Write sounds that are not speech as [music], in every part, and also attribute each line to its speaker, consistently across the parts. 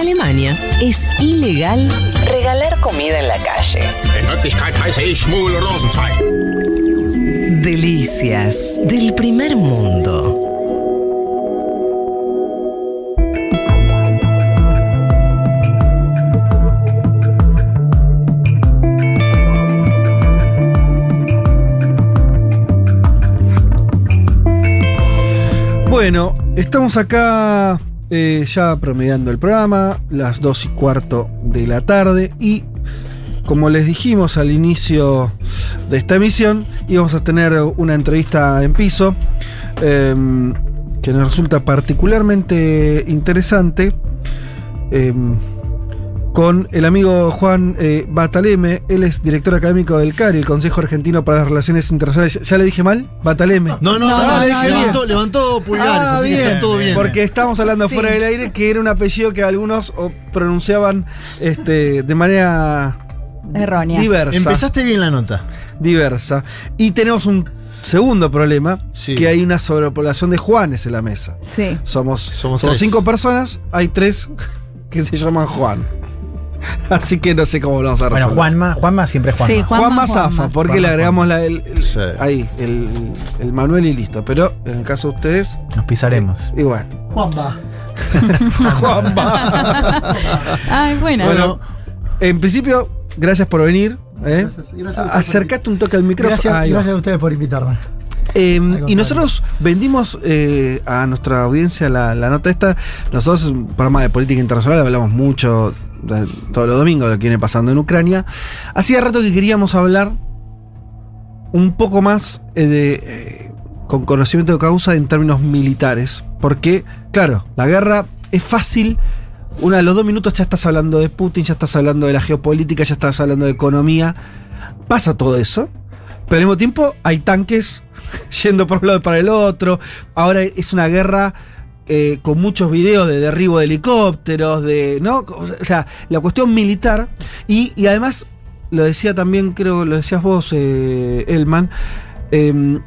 Speaker 1: Alemania es ilegal regalar comida en la calle.
Speaker 2: In Wirklichkeit heiße ich Schmuel Rosenzweig.
Speaker 1: Delicias del primer mundo.
Speaker 3: Bueno, estamos acá eh, ya promediando el programa, las 2 y cuarto de la tarde y como les dijimos al inicio de esta emisión, íbamos a tener una entrevista en piso em, que nos resulta particularmente interesante. em, con el amigo Juan eh, Bataleme, él es director académico del CARI, el Consejo Argentino para las Relaciones Internacionales. ¿Ya le dije mal? ¿Bataleme?
Speaker 4: No, no,
Speaker 3: No,
Speaker 4: no,
Speaker 3: le dije
Speaker 4: levantó, levantó pulgares,
Speaker 3: Ah,
Speaker 4: así que está todo bien.
Speaker 3: Porque estábamos hablando
Speaker 5: Sí.
Speaker 3: fuera del aire que era un apellido que algunos pronunciaban este, de manera
Speaker 5: Errónea.
Speaker 3: diversa.
Speaker 4: Empezaste bien la nota.
Speaker 3: diversa. Y tenemos un segundo problema,
Speaker 4: Sí.
Speaker 3: que hay una sobrepoblación de Juanes en la mesa.
Speaker 5: Sí.
Speaker 3: Somos,
Speaker 4: Somos
Speaker 3: somos
Speaker 4: tres.
Speaker 3: cinco personas, hay tres que se llaman Juan. [laughs] Así que no sé cómo lo vamos a resolver.
Speaker 6: Bueno, Juanma, Juanma siempre es Juanma.
Speaker 5: Sí,
Speaker 3: Juan
Speaker 5: Juanma, Juanma.
Speaker 3: porque
Speaker 6: Juanma,
Speaker 3: le agregamos la- el, el-
Speaker 4: Sí.
Speaker 3: ahí, el, el Manuel y listo. Pero en el caso de ustedes,
Speaker 6: Nos pisaremos.
Speaker 3: igual.
Speaker 4: Juanba. [laughs]
Speaker 3: Juanma.
Speaker 5: Ay, bueno.
Speaker 3: bueno, en principio, gracias por venir. ¿eh?
Speaker 7: Gracias, gracias a ustedes por
Speaker 3: Acercate un toque al micrófono.
Speaker 7: Gracias, gracias a ustedes por invitarme.
Speaker 3: Eh, y nosotros vendimos eh, a nuestra audiencia la, la nota esta. Nosotros, es un programa de política internacional, hablamos mucho todos los domingos lo que viene pasando en Ucrania. Hacía rato que queríamos hablar un poco más eh, de, eh, con conocimiento de causa en términos militares. Porque, claro, la guerra es fácil. Una de los dos minutos ya estás hablando de Putin, ya estás hablando de la geopolítica, ya estás hablando de economía. Pasa todo eso. Pero al mismo tiempo hay tanques [laughs] yendo por un lado y para el otro. Ahora es una guerra eh, con muchos videos de derribo de helicópteros, de. ¿No? O sea, la cuestión militar. Y, y además, lo decía también, creo, lo decías vos, eh, Elman. em,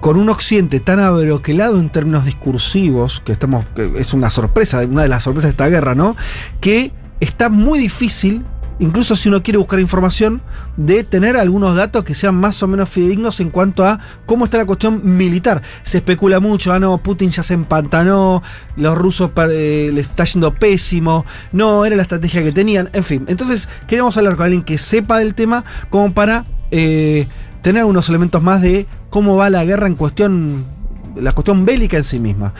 Speaker 3: con un occidente tan abroquelado en términos discursivos, que estamos. que es una sorpresa, una de las sorpresas de esta guerra, ¿no? Que está muy difícil, incluso si uno quiere buscar información, de tener algunos datos que sean más o menos fidedignos en cuanto a cómo está la cuestión militar. Se especula mucho, ah, no, Putin ya se empantanó, los rusos eh, le está yendo pésimo, no, era la estrategia que tenían, en fin. Entonces, queremos hablar con alguien que sepa del tema como para eh, tener unos elementos más de cómo va la guerra en cuestión, la cuestión bélica en sí misma.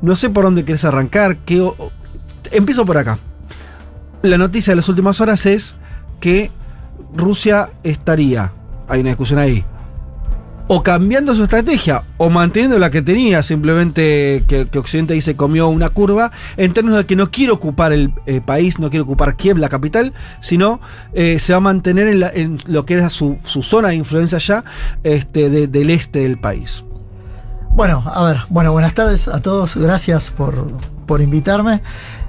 Speaker 3: No sé por dónde querés arrancar, o- empiezo por acá. La noticia de las últimas horas es que Rusia estaría, hay una discusión ahí, o cambiando su estrategia, o manteniendo la que tenía, simplemente que, Occidente ahí se comió una curva, en términos de que no quiere ocupar el eh, país, no quiere ocupar Kiev, la capital, sino eh, se va a mantener en, la- en lo que era su, zona de influencia ya este, de- del este del país.
Speaker 7: Bueno, a ver, bueno, buenas tardes a todos, gracias por, por invitarme.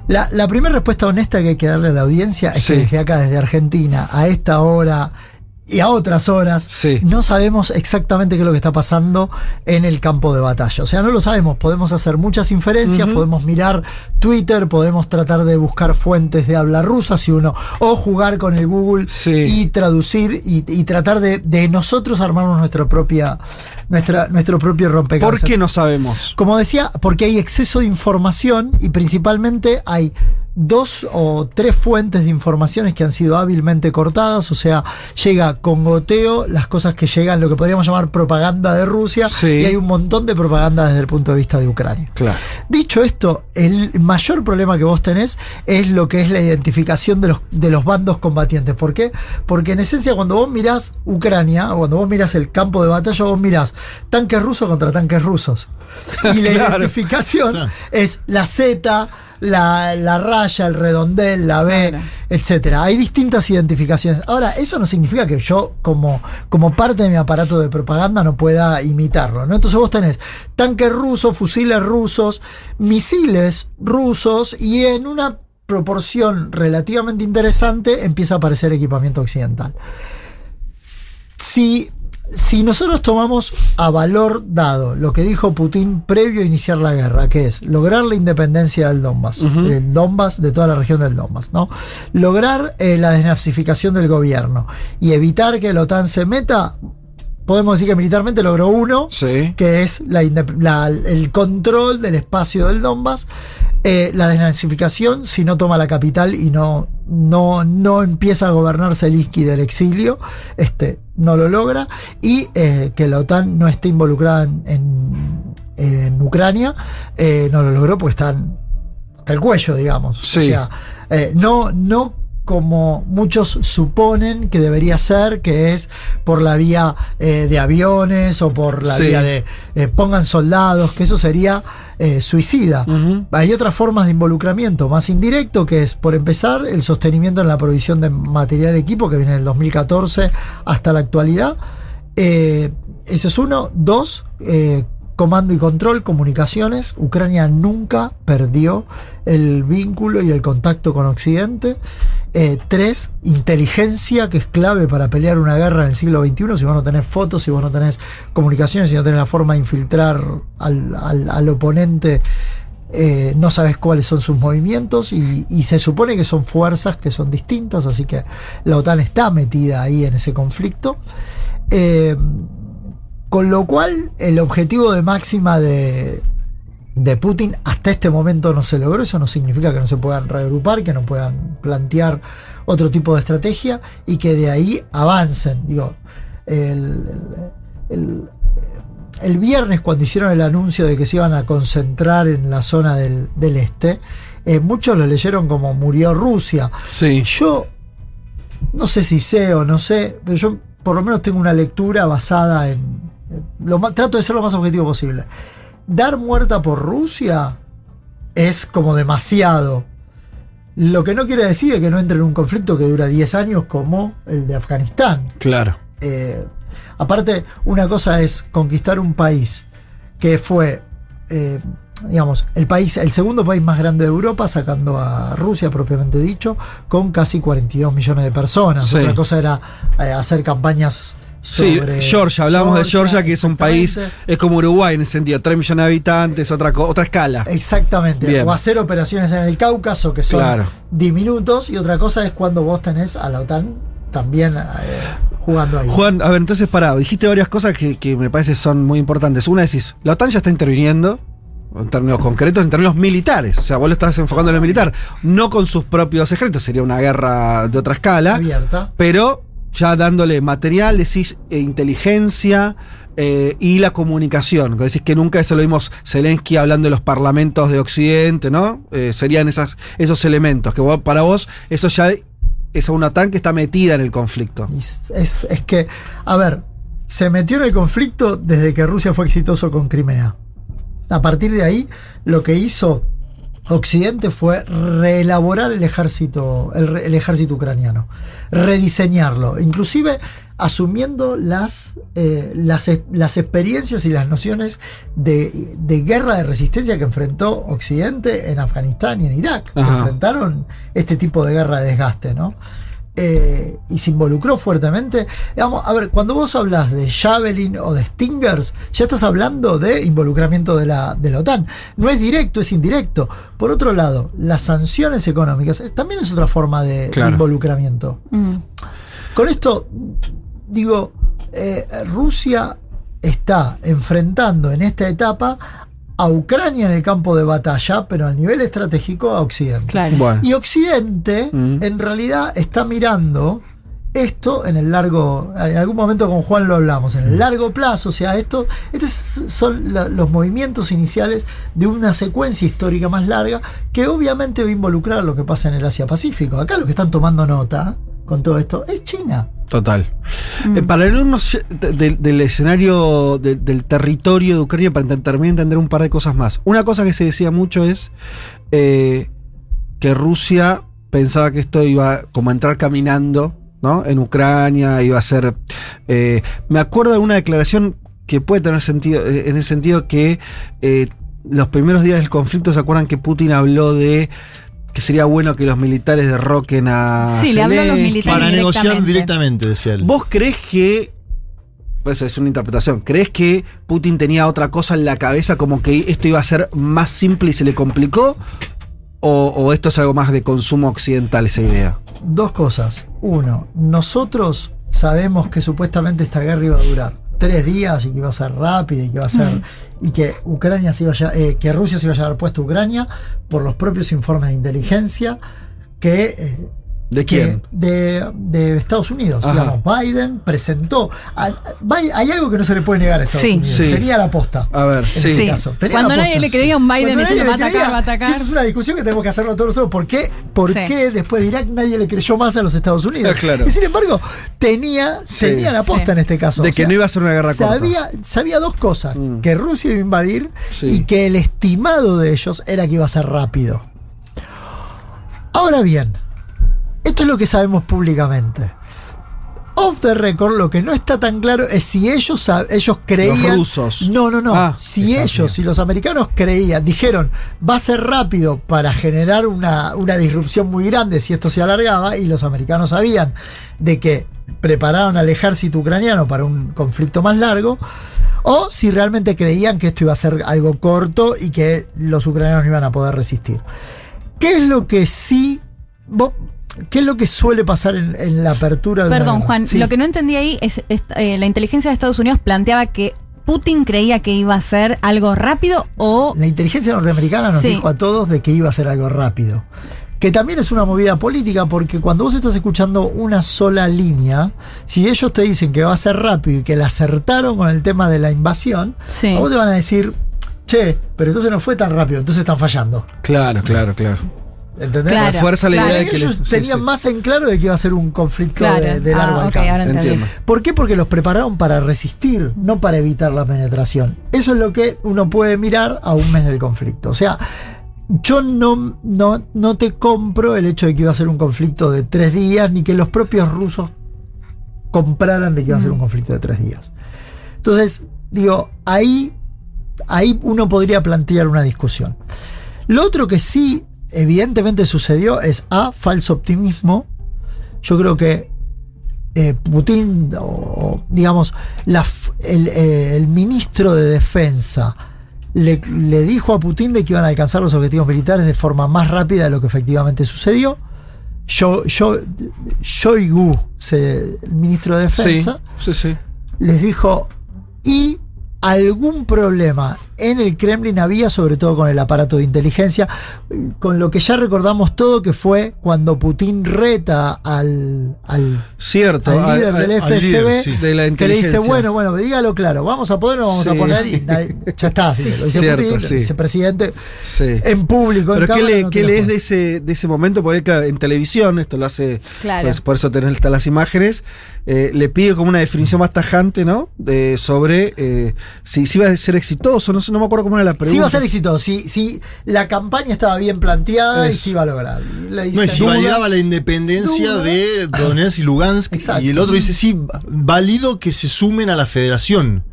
Speaker 7: La, la primera respuesta honesta que hay que darle a la audiencia es
Speaker 3: Sí.
Speaker 7: que desde acá, desde Argentina, a esta hora y a otras horas,
Speaker 3: Sí.
Speaker 7: no sabemos exactamente qué es lo que está pasando en el campo de batalla. O sea, no lo sabemos, podemos hacer muchas inferencias, podemos mirar Twitter, podemos tratar de buscar fuentes de habla rusa, si uno, o jugar con el Google
Speaker 3: Sí.
Speaker 7: y traducir y, y tratar de, de nosotros armarnos nuestra propia, nuestra, nuestro propio
Speaker 3: ¿Por
Speaker 7: rompecabezas.
Speaker 3: qué no sabemos?
Speaker 7: Como decía, porque hay exceso de información y principalmente hay dos o tres fuentes de informaciones que han sido hábilmente cortadas, o sea, llega con goteo las cosas que llegan, lo que podríamos llamar propaganda de Rusia,
Speaker 3: Sí.
Speaker 7: y hay un montón de propaganda desde el punto de vista de Ucrania.
Speaker 3: Claro.
Speaker 7: Dicho esto, el mayor problema que vos tenés es lo que es la identificación de los, de los bandos combatientes. ¿Por qué? Porque en esencia cuando vos mirás Ucrania, o cuando vos mirás el campo de batalla, vos mirás tanques rusos contra tanques rusos. Y la [laughs]
Speaker 3: Claro.
Speaker 7: identificación
Speaker 4: Claro.
Speaker 7: es la Z, la, la raya, el redondel, la B,
Speaker 5: Claro.
Speaker 7: etcétera. Hay distintas identificaciones. Ahora, eso no significa que yo, como, como parte de mi aparato de propaganda, no pueda imitarlo. ¿no? Entonces vos tenés tanques rusos, fusiles rusos, misiles rusos y en una proporción relativamente interesante empieza a aparecer equipamiento occidental. Si si nosotros tomamos a valor dado lo que dijo Putin previo a iniciar la guerra, que es lograr la independencia del Donbass, el Donbass de toda la región del Donbass, ¿no? Lograr eh, la desnazificación del gobierno y evitar que la OTAN se meta, podemos decir que militarmente logró uno,
Speaker 3: Sí.
Speaker 7: que es la indep- la- el control del espacio del Donbass, eh, la desnazificación si no toma la capital y no, no, no empieza a gobernar Zelensky del exilio, este, no lo logra, y eh, que la OTAN no esté involucrada en, en- en Ucrania, eh, no lo logró porque están hasta el cuello, digamos.
Speaker 3: Sí.
Speaker 7: O sea, eh, no, no como muchos suponen que debería ser, que es por la vía eh, de aviones o por la
Speaker 3: Sí.
Speaker 7: vía de eh, pongan soldados, que eso sería eh, suicida. Hay otras formas de involucramiento más indirecto, que es, por empezar, el sostenimiento en la provisión de material equipo, que viene del 2014 hasta la actualidad. Ese es uno. Dos, comando y control, comunicaciones. Ucrania nunca perdió el vínculo y el contacto con Occidente. Eh, tres, inteligencia, que es clave para pelear una guerra en el siglo XXI. Si vos no tenés fotos, si vos no tenés comunicaciones, si no tenés la forma de infiltrar al, al- oponente, eh, no sabes cuáles son sus movimientos y, y se supone que son fuerzas que son distintas, así que la OTAN está metida ahí en ese conflicto. Eh, con lo cual, el objetivo de máxima de, de Putin hasta este momento no se logró. Eso no significa que no se puedan reagrupar, que no puedan plantear otro tipo de estrategia y que de ahí avancen. Digo, el, el- el- viernes cuando hicieron el anuncio de que se iban a concentrar en la zona del, del este, eh, muchos lo leyeron como murió Rusia.
Speaker 3: Sí.
Speaker 7: Yo no sé si sé o no sé, pero yo por lo menos tengo una lectura basada en. lo trato de ser lo más objetivo posible. Dar muerta por Rusia es como demasiado. Lo que no quiere decir es que no entre en un conflicto que dura 10 años como el de Afganistán.
Speaker 3: Claro.
Speaker 7: Eh, aparte, una cosa es conquistar un país que fue, eh, digamos, el país, el segundo país más grande de Europa, sacando a Rusia propiamente dicho, con casi 42 millones de personas.
Speaker 3: Sí.
Speaker 7: Otra cosa era eh, hacer campañas
Speaker 3: Sí, Georgia, hablamos de Georgia, que es un país, es como Uruguay en ese sentido, 3 millones de habitantes, otra, otra escala.
Speaker 7: Exactamente.
Speaker 3: Bien.
Speaker 7: O hacer operaciones en el Cáucaso que son
Speaker 3: Claro.
Speaker 7: diminutos. Y otra cosa es cuando vos tenés a la OTAN también eh, jugando ahí.
Speaker 3: Juan, a ver, entonces parado, dijiste varias cosas que, que me parece son muy importantes. Una decís, la OTAN ya está interviniendo, en términos concretos, en términos militares. O sea, vos lo estás enfocando en lo militar, no con sus propios ejércitos, sería una guerra de otra escala,
Speaker 7: abierta.
Speaker 3: pero ya dándole material, decís eh, inteligencia. eh, y la comunicación, decís que nunca eso lo vimos Zelensky hablando de los parlamentos de Occidente, ¿no? Eh, serían esos elementos, que para vos eso ya es una OTAN que está metida en el conflicto.
Speaker 7: Es- es que, a ver, se metió en el conflicto desde que Rusia fue exitoso con Crimea. A partir de ahí, lo que hizo Occidente fue reelaborar el ejército, el, el ejército ucraniano, rediseñarlo, inclusive asumiendo las, eh, las, las experiencias y las nociones de, de guerra de resistencia que enfrentó Occidente en Afganistán y en Irak, que enfrentaron este tipo de guerra de desgaste, ¿no? Eh, y se involucró fuertemente. Digamos, a ver, cuando vos hablas de Javelin o de Stingers, ya estás hablando de involucramiento de la, de la OTAN. No es directo, es indirecto. Por otro lado, las sanciones económicas también es otra forma de, involucramiento.
Speaker 5: Mm.
Speaker 7: Con esto, digo, eh, Rusia está enfrentando en esta etapa a Ucrania en el campo de batalla, pero a nivel estratégico a Occidente.
Speaker 5: Claro.
Speaker 3: Bueno.
Speaker 7: Y Occidente,
Speaker 3: Mm.
Speaker 7: en realidad, está mirando esto en el largo. En algún momento con Juan lo hablamos, en el largo plazo. O sea, esto, estos son la- los movimientos iniciales de una secuencia histórica más larga que obviamente va a involucrar lo que pasa en el Asia-Pacífico. Acá lo que están tomando nota con todo esto es China.
Speaker 3: Total. Eh, para irnos de- de- del escenario de- del territorio de Ucrania, para ent- también entender un par de cosas más. Una cosa que se decía mucho es eh, que Rusia pensaba que esto iba como a entrar caminando, ¿no? En Ucrania, iba a ser. eh, me acuerdo de una declaración que puede tener sentido, en el sentido que los primeros días del conflicto, ¿se acuerdan que Putin habló de que sería bueno que los militares derroquen a.
Speaker 5: Sí, le habló a los militares.
Speaker 4: Para negociar
Speaker 5: directamente.
Speaker 4: directamente, decía él.
Speaker 3: ¿Vos crees que pues es una interpretación. ¿Crees que Putin tenía otra cosa en la cabeza, como que esto iba a ser más simple y se le complicó? ¿O, o esto es algo más de consumo occidental, esa idea?
Speaker 7: Dos cosas. Uno, nosotros sabemos que supuestamente esta guerra iba a durar tres días y que iba a ser rápida y que iba a ser. y que Ucrania se iba a llevar- eh, que Rusia se iba a llevar puesto a Ucrania por los propios informes de inteligencia que. eh,
Speaker 3: ¿De quién?
Speaker 7: de, de Estados Unidos.
Speaker 3: Ajá.
Speaker 7: Digamos, Biden presentó. a- a- Biden- hay algo que no se le puede negar a Estados
Speaker 5: Sí.
Speaker 7: Unidos.
Speaker 3: Sí.
Speaker 7: Tenía la posta.
Speaker 3: A ver,
Speaker 7: En
Speaker 3: sí.
Speaker 7: este
Speaker 5: Sí.
Speaker 7: caso. Tenía
Speaker 5: Cuando
Speaker 7: la
Speaker 5: nadie le creía a un Biden "Va a atacar,
Speaker 7: creía,
Speaker 5: va a atacar".
Speaker 7: Esa es una discusión que tenemos que hacerlo todos nosotros. ¿Por qué, por
Speaker 5: Sí.
Speaker 7: qué después de Irak nadie le creyó más a los Estados Unidos?
Speaker 3: Ah, claro.
Speaker 7: Y sin embargo, tenía,
Speaker 3: Sí.
Speaker 7: tenía la posta
Speaker 5: Sí.
Speaker 7: en este caso.
Speaker 3: De que no iba a ser una guerra corta.
Speaker 7: sabía, sabía dos cosas:
Speaker 3: Mm.
Speaker 7: que Rusia iba a invadir
Speaker 3: Sí.
Speaker 7: y que el estimado de ellos era que iba a ser rápido. Ahora bien, esto es lo que sabemos públicamente. Off the record, lo que no está tan claro es si ellos, ellos creían.
Speaker 3: rusos.
Speaker 7: No, no, no.
Speaker 3: Ah,
Speaker 7: si ellos, si los americanos creían, dijeron, va a ser rápido para generar una, una disrupción muy grande si esto se alargaba, y los americanos sabían de que prepararon al ejército ucraniano para un conflicto más largo, o si realmente creían que esto iba a ser algo corto y que los ucranianos no iban a poder resistir. ¿Qué es lo que sí... vos- ¿Qué es lo que suele pasar en, en la apertura de
Speaker 5: Perdón? Juan,
Speaker 7: Sí.
Speaker 5: lo que no entendí ahí es, es, eh, la inteligencia de Estados Unidos planteaba que Putin creía que iba a ser algo rápido o
Speaker 7: La inteligencia norteamericana nos
Speaker 5: Sí.
Speaker 7: dijo a todos de que iba a ser algo rápido. Que también es una movida política porque cuando vos estás escuchando una sola línea, si ellos te dicen que va a ser rápido y que la acertaron con el tema de la invasión,
Speaker 5: Sí.
Speaker 7: a vos te van a decir, che, pero entonces no fue tan rápido, entonces están fallando.
Speaker 3: Claro, claro, claro.
Speaker 7: ¿Entendés?
Speaker 5: Claro,
Speaker 3: Refuerza la
Speaker 5: claro.
Speaker 3: idea de que
Speaker 7: ellos
Speaker 3: les-
Speaker 7: tenían
Speaker 3: sí.
Speaker 7: más en claro de que iba a ser un conflicto
Speaker 5: Claro.
Speaker 7: de, de largo
Speaker 5: Ah,
Speaker 7: alcance. ¿Por qué? Porque los prepararon para resistir, no para evitar la penetración. Eso es lo que uno puede mirar a un mes del conflicto. O sea, yo no, no, no te compro el hecho de que iba a ser un conflicto de tres días, ni que los propios rusos compraran de que iba a ser un conflicto de tres días. Entonces, digo, ahí, ahí uno podría plantear una discusión. Lo otro que sí, evidentemente sucedió es A, falso optimismo. Yo creo que eh, Putin, o, digamos, la el, eh, el ministro de Defensa le, le dijo a Putin de que iban a alcanzar los objetivos militares de forma más rápida de lo que efectivamente sucedió. Yo, yo, Shoigu, el ministro de
Speaker 3: Sí,
Speaker 7: Defensa,
Speaker 3: sí, sí.
Speaker 7: les dijo, y algún problema en el Kremlin había, sobre todo con el aparato de inteligencia, con lo que ya recordamos todo, que fue cuando Putin reta al, al,
Speaker 3: Cierto.
Speaker 7: al líder
Speaker 3: al-
Speaker 7: del
Speaker 3: al
Speaker 7: FSB,
Speaker 3: líder, sí, de la
Speaker 7: que le dice, bueno, bueno, dígalo claro, vamos a poder o no vamos a poner, y nadie- ya está, [laughs] sí, lo dice
Speaker 3: Cierto,
Speaker 7: Putin, vicepresidente,
Speaker 3: Sí.
Speaker 7: en público, en
Speaker 3: Pero ¿qué
Speaker 7: cámara,
Speaker 3: le,
Speaker 7: no
Speaker 3: qué lees de ese, de ese momento? Porque claro, en televisión, esto lo hace,
Speaker 5: Claro.
Speaker 3: pues, por eso tenés las imágenes, eh, le pide como una definición más tajante, ¿no? De- sobre eh, si, si iba a ser exitoso, no sé, no me acuerdo cómo era la pregunta.
Speaker 7: Si iba a ser exitoso, si, si la campaña estaba bien planteada y se iba a lograr.
Speaker 4: No, y si
Speaker 7: "Duda".
Speaker 4: validaba la independencia
Speaker 7: duda.
Speaker 4: de Donetsk y Lugansk.
Speaker 7: Exacto.
Speaker 4: Y el otro dice, sí, válido que se sumen a la federación.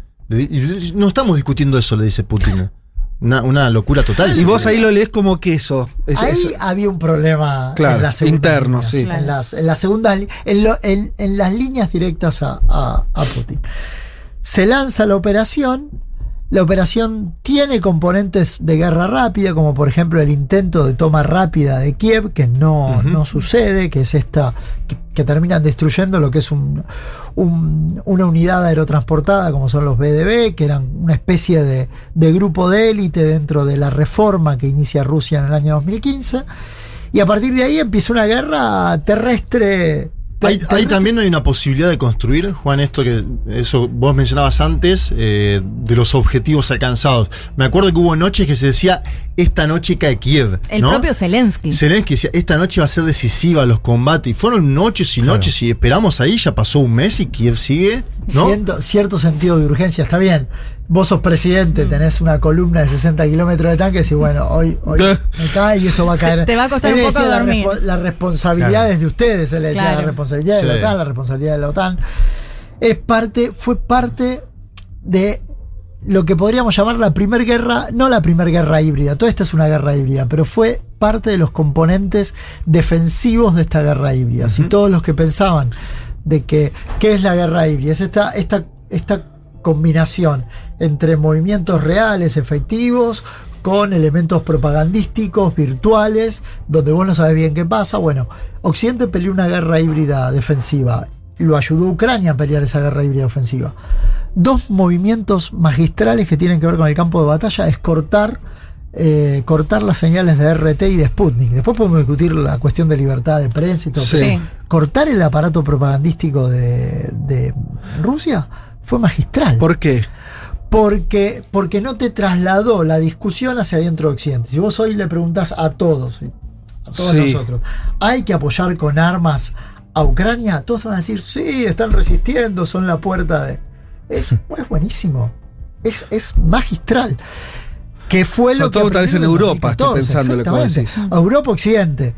Speaker 4: No estamos discutiendo eso, le dice Putin. Una, una locura total.
Speaker 3: Y vos ahí lo lees como queso. Es-
Speaker 7: Ahí había un problema
Speaker 3: Claro,
Speaker 7: en la segunda
Speaker 3: interno,
Speaker 7: línea,
Speaker 3: sí.
Speaker 5: Claro.
Speaker 7: En las, en las segundas en, lo- en- en las líneas directas a, a- a Putin. Se lanza la operación. La operación tiene componentes de guerra rápida, como por ejemplo el intento de toma rápida de Kiev, que no, no sucede, que es esta, que, que terminan destruyendo lo que es un- un- una unidad aerotransportada, como son los BDB, que eran una especie de, de grupo de élite dentro de la reforma que inicia Rusia en el año 2015. Y a partir de ahí empieza una guerra terrestre. Te-
Speaker 4: Ahí, ahí también hay una posibilidad de construir, Juan, esto que eso vos mencionabas antes, eh, de los objetivos alcanzados. Me acuerdo que hubo noches que se decía, esta noche cae Kiev.
Speaker 5: el
Speaker 4: ¿no?
Speaker 5: propio Zelensky.
Speaker 4: Zelensky decía, esta noche va a ser decisiva los combates. Y fueron noches y
Speaker 6: Claro.
Speaker 4: noches y esperamos ahí, ya pasó un mes y Kiev sigue, ¿no?
Speaker 7: Cierto, cierto sentido de urgencia, está bien. Vos sos presidente, tenés una columna de 60 kilómetros de tanques y bueno, hoy, hoy me cae y eso va a caer.
Speaker 5: Te va a costar un poco
Speaker 7: la
Speaker 5: dormir.
Speaker 7: respo- Las responsabilidades de ustedes, él le decía
Speaker 5: Claro.
Speaker 7: la responsabilidad de
Speaker 4: Sí.
Speaker 7: la OTAN, la responsabilidad de la OTAN. Es parte, fue parte de lo que podríamos llamar la primera guerra, no la primera guerra híbrida, toda esta es una guerra híbrida, pero fue parte de los componentes defensivos de esta guerra híbrida. Si todos los que pensaban de que, ¿qué es la guerra híbrida? Es esta, esta esta combinación entre movimientos reales, efectivos, con elementos propagandísticos, virtuales, donde vos no sabes bien qué pasa. Bueno, Occidente peleó una guerra híbrida defensiva. Lo ayudó Ucrania a pelear esa guerra híbrida ofensiva. Dos movimientos magistrales que tienen que ver con el campo de batalla es cortar, eh, cortar las señales de RT y de Sputnik. Después podemos discutir la cuestión de libertad de prensa y todo
Speaker 3: Sí.
Speaker 7: Cortar el aparato propagandístico de, de Rusia fue magistral
Speaker 3: ¿Por qué?
Speaker 7: Porque, porque no te trasladó la discusión hacia adentro de Occidente. Si vos hoy le preguntás a todos, a todos
Speaker 3: Sí.
Speaker 7: nosotros, ¿hay que apoyar con armas a Ucrania? Todos van a decir, sí, están resistiendo, son la puerta de... Es, es buenísimo, es, es magistral. Que fue lo que
Speaker 3: todo tal vez en Europa, estoy
Speaker 7: 2014,
Speaker 3: pensando lo que vos
Speaker 7: exactamente.
Speaker 3: decís.
Speaker 7: Europa Occidente.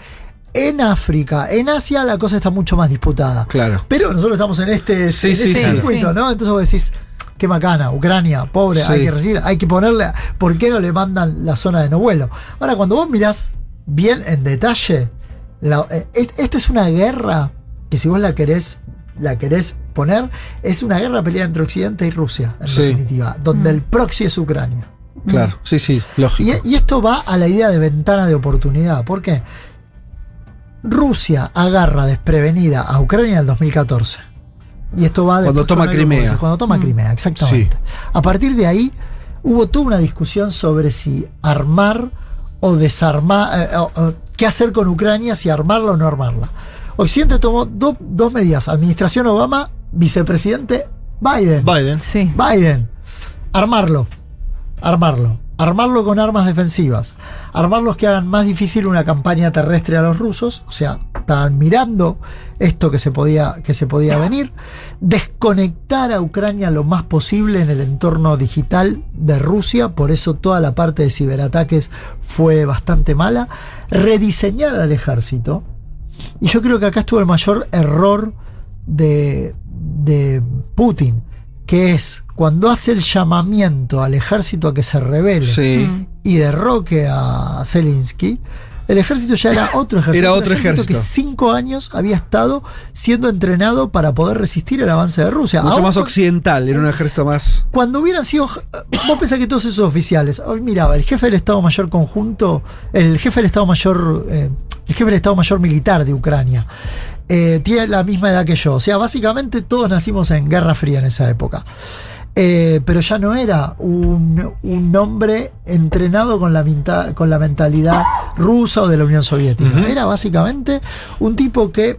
Speaker 7: En África, en Asia la cosa está mucho más disputada.
Speaker 3: Claro.
Speaker 7: Pero nosotros estamos en este,
Speaker 3: Sí,
Speaker 7: en
Speaker 3: sí,
Speaker 7: este
Speaker 3: sí.
Speaker 7: circuito,
Speaker 5: Sí.
Speaker 7: ¿no? Entonces vos decís, qué macana, Ucrania, pobre,
Speaker 3: Sí.
Speaker 7: hay que recibir, hay que ponerle, ¿por qué no le mandan la zona de no vuelo? Ahora, cuando vos mirás bien en detalle, la- eh, es- esta es una guerra que si vos la querés, la querés poner, es una guerra peleada entre Occidente y Rusia, en
Speaker 3: Sí.
Speaker 7: definitiva, donde el proxy es Ucrania.
Speaker 3: Claro, sí, sí, lógico.
Speaker 7: Y, y esto va a la idea de ventana de oportunidad. ¿Por qué? Rusia agarra desprevenida a Ucrania en el 2014. Y esto va
Speaker 3: Cuando
Speaker 7: después
Speaker 3: toma Crimea.
Speaker 7: ese, Cuando toma Crimea, exactamente. A partir de ahí hubo toda una discusión sobre si armar o desarmar, eh, o- o qué hacer con Ucrania, si armarla o no armarla. Occidente tomó do- dos medidas. Administración Obama, vicepresidente Biden.
Speaker 4: Biden.
Speaker 5: Sí.
Speaker 7: Biden, armarlo, armarlo, armarlo con armas defensivas, armarlos que hagan más difícil una campaña terrestre a los rusos, o sea, estaban mirando esto que se podía, que se podía venir, desconectar a Ucrania lo más posible en el entorno digital de Rusia, por eso toda la parte de ciberataques fue bastante mala, rediseñar al ejército, y yo creo que acá estuvo el mayor error de, de Putin, que es cuando hace el llamamiento al ejército a que se rebele
Speaker 3: Sí.
Speaker 5: Mm.
Speaker 7: y derroque a Zelensky, el ejército ya era otro [laughs] ejército.
Speaker 3: Era otro ejército.
Speaker 7: que cinco años había estado siendo entrenado para poder resistir el avance de Rusia.
Speaker 3: Mucho
Speaker 7: Aún
Speaker 3: más occidental, era un ejército más.
Speaker 7: cuando hubieran sido. Vos pensás que todos esos oficiales. Hoy miraba, el jefe del Estado Mayor Conjunto, el jefe del Estado Mayor. eh, el jefe del Estado Mayor Militar de Ucrania. eh, tiene la misma edad que yo. O sea, básicamente todos nacimos en Guerra Fría en esa época. Eh, pero ya no era un, un hombre entrenado con la, minta- con la mentalidad rusa o de la Unión Soviética. Era básicamente un tipo que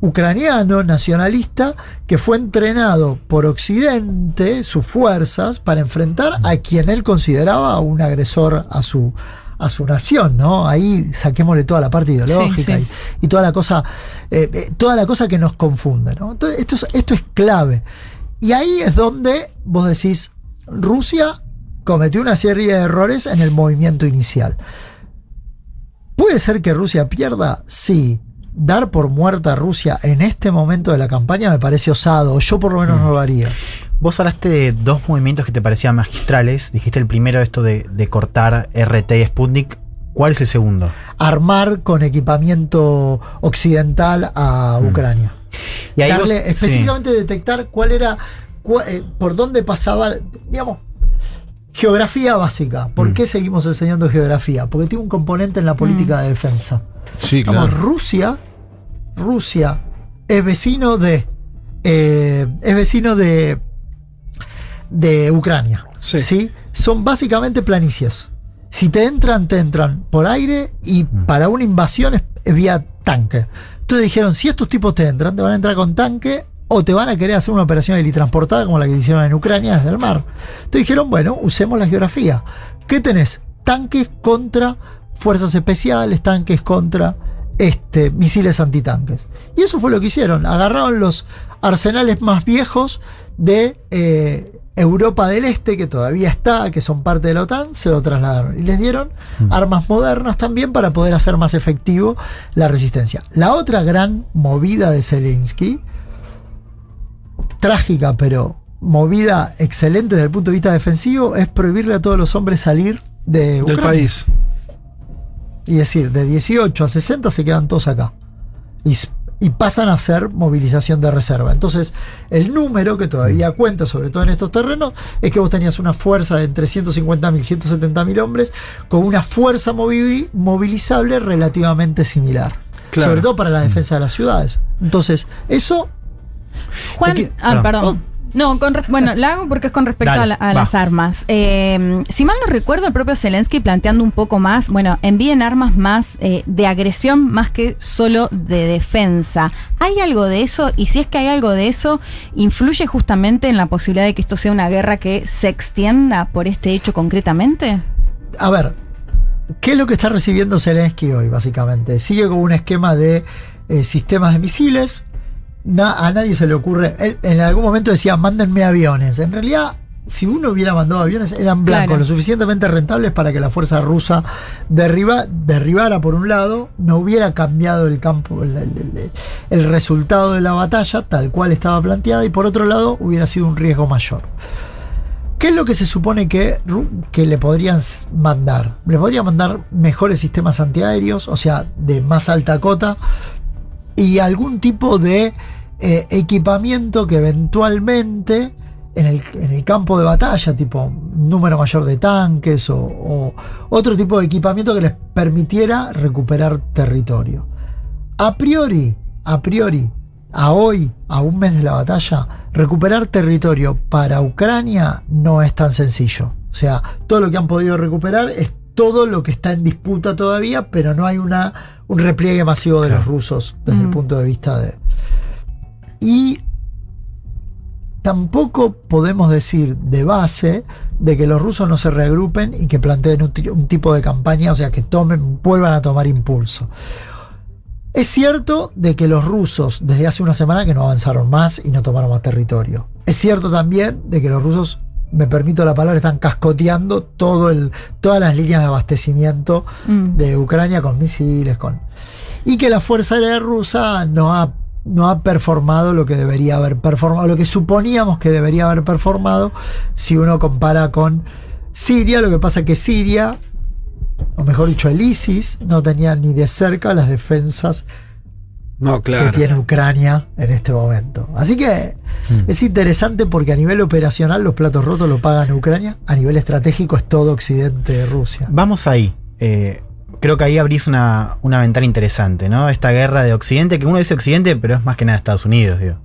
Speaker 7: ucraniano nacionalista que fue entrenado por Occidente, sus fuerzas, para enfrentar a quien él consideraba un agresor a su, a su nación, ¿no? Ahí saquémosle toda la parte ideológica
Speaker 5: Sí, sí.
Speaker 7: Y, y toda la cosa, eh, eh, toda la cosa que nos confunde, ¿no? Entonces, esto es, esto es clave. Y ahí es donde vos decís, Rusia cometió una serie de errores en el movimiento inicial. ¿Puede ser que Rusia pierda? Sí. Dar por muerta a Rusia en este momento de la campaña me parece osado. Yo por lo menos no lo haría.
Speaker 6: Vos hablaste de dos movimientos que te parecían magistrales. Dijiste el primero esto de, de cortar RT y Sputnik. ¿Cuál es el segundo?
Speaker 7: Armar con equipamiento occidental a Ucrania.
Speaker 6: Y ahí
Speaker 7: Darle,
Speaker 6: vos- sí.
Speaker 7: específicamente detectar cuál era, cua- eh, por dónde pasaba, digamos, geografía básica. ¿Por
Speaker 6: Mm.
Speaker 7: qué seguimos enseñando geografía? Porque tiene un componente en la política de defensa.
Speaker 4: Sí.
Speaker 7: Rusia, Rusia es vecino de, eh, es vecino de, de Ucrania.
Speaker 3: Sí.
Speaker 7: ¿sí? Son básicamente planicies. Si te entran, te entran por aire y para una invasión es, es vía tanque. Entonces dijeron, si estos tipos te entran, te van a entrar con tanque o te van a querer hacer una operación helitransportada como la que hicieron en Ucrania desde el mar. Entonces dijeron, bueno, usemos la geografía. ¿Qué tenés? Tanques contra fuerzas especiales, tanques contra este, misiles antitanques. Y eso fue lo que hicieron. Agarraron los arsenales más viejos de eh, Europa del Este, que todavía está, que son parte de la OTAN, se lo trasladaron. Y les dieron armas modernas también para poder hacer más efectivo la resistencia. La otra gran movida de Zelensky, trágica, pero movida excelente desde el punto de vista defensivo, es prohibirle a todos los hombres salir de
Speaker 3: Del
Speaker 7: Ucrania.
Speaker 3: país.
Speaker 7: Y decir, de 18 a 60 se quedan todos acá. Y y pasan a ser movilización de reserva. Entonces, el número que todavía cuenta, sobre todo en estos terrenos, es que vos tenías una fuerza de entre 150.000 y 170.000 hombres con una fuerza movi- movilizable relativamente similar.
Speaker 3: Claro.
Speaker 7: Sobre todo para la defensa de las ciudades. Entonces, eso
Speaker 5: Juan,
Speaker 6: qui-
Speaker 5: ah,
Speaker 6: perdón.
Speaker 5: perdón. No, con bueno, la hago porque es con respecto
Speaker 6: Dale,
Speaker 5: a, la- a
Speaker 6: va.
Speaker 5: las armas. Eh, si mal no recuerdo, el propio Zelensky planteando un poco más, bueno, envíen armas más eh, de agresión más que solo de defensa. ¿Hay algo de eso? Y si es que hay algo de eso, ¿influye justamente en la posibilidad de que esto sea una guerra que se extienda por este hecho concretamente?
Speaker 7: a ver, ¿qué es lo que está recibiendo Zelensky hoy, básicamente? Sigue con un esquema de eh, sistemas de misiles. Na- a nadie se le ocurre. Él en algún momento decía, mándenme aviones. En realidad, si uno hubiera mandado aviones, eran blancos,
Speaker 5: Claro.
Speaker 7: lo suficientemente rentables para que la fuerza rusa derriba, derribara por un lado, no hubiera cambiado el campo, el, el- el resultado de la batalla, tal cual estaba planteada, y por otro lado, hubiera sido un riesgo mayor. ¿Qué es lo que se supone que, que le podrían mandar? Le podrían mandar mejores sistemas antiaéreos, o sea, de más alta cota, y algún tipo de eh, equipamiento que eventualmente en el, en el campo de batalla, tipo número mayor de tanques o, o otro tipo de equipamiento que les permitiera recuperar territorio. A priori, a priori, a hoy, a un mes de la batalla, recuperar territorio para Ucrania no es tan sencillo. O sea, todo lo que han podido recuperar es todo lo que está en disputa todavía, pero no hay una, un repliegue masivo de los rusos desde el
Speaker 5: Mm.
Speaker 7: punto de vista de... Y tampoco podemos decir de base de que los rusos no se reagrupen y que planteen un, ti- un tipo de campaña, o sea, que tomen, vuelvan a tomar impulso. Es cierto de que los rusos desde hace una semana que no avanzaron más y no tomaron más territorio. Es cierto también de que los rusos, me permito la palabra, están cascoteando todo el, todas las líneas de abastecimiento
Speaker 5: Mm.
Speaker 7: de Ucrania con misiles, con y que la Fuerza Aérea Rusa no ha, no ha performado lo que debería haber performado, lo que suponíamos que debería haber performado si uno compara con Siria. Lo que pasa que Siria, o mejor dicho, el ISIS, no tenía ni de cerca las defensas
Speaker 3: No,
Speaker 7: que tiene Ucrania en este momento. Así que
Speaker 6: Mm.
Speaker 7: es interesante porque a nivel operacional los platos rotos lo pagan Ucrania, a nivel estratégico es todo Occidente de Rusia.
Speaker 6: Vamos ahí. Eh, creo que ahí abrís una, una ventana interesante, ¿no? Esta guerra de Occidente, que uno dice Occidente, pero es más que nada Estados Unidos, digo.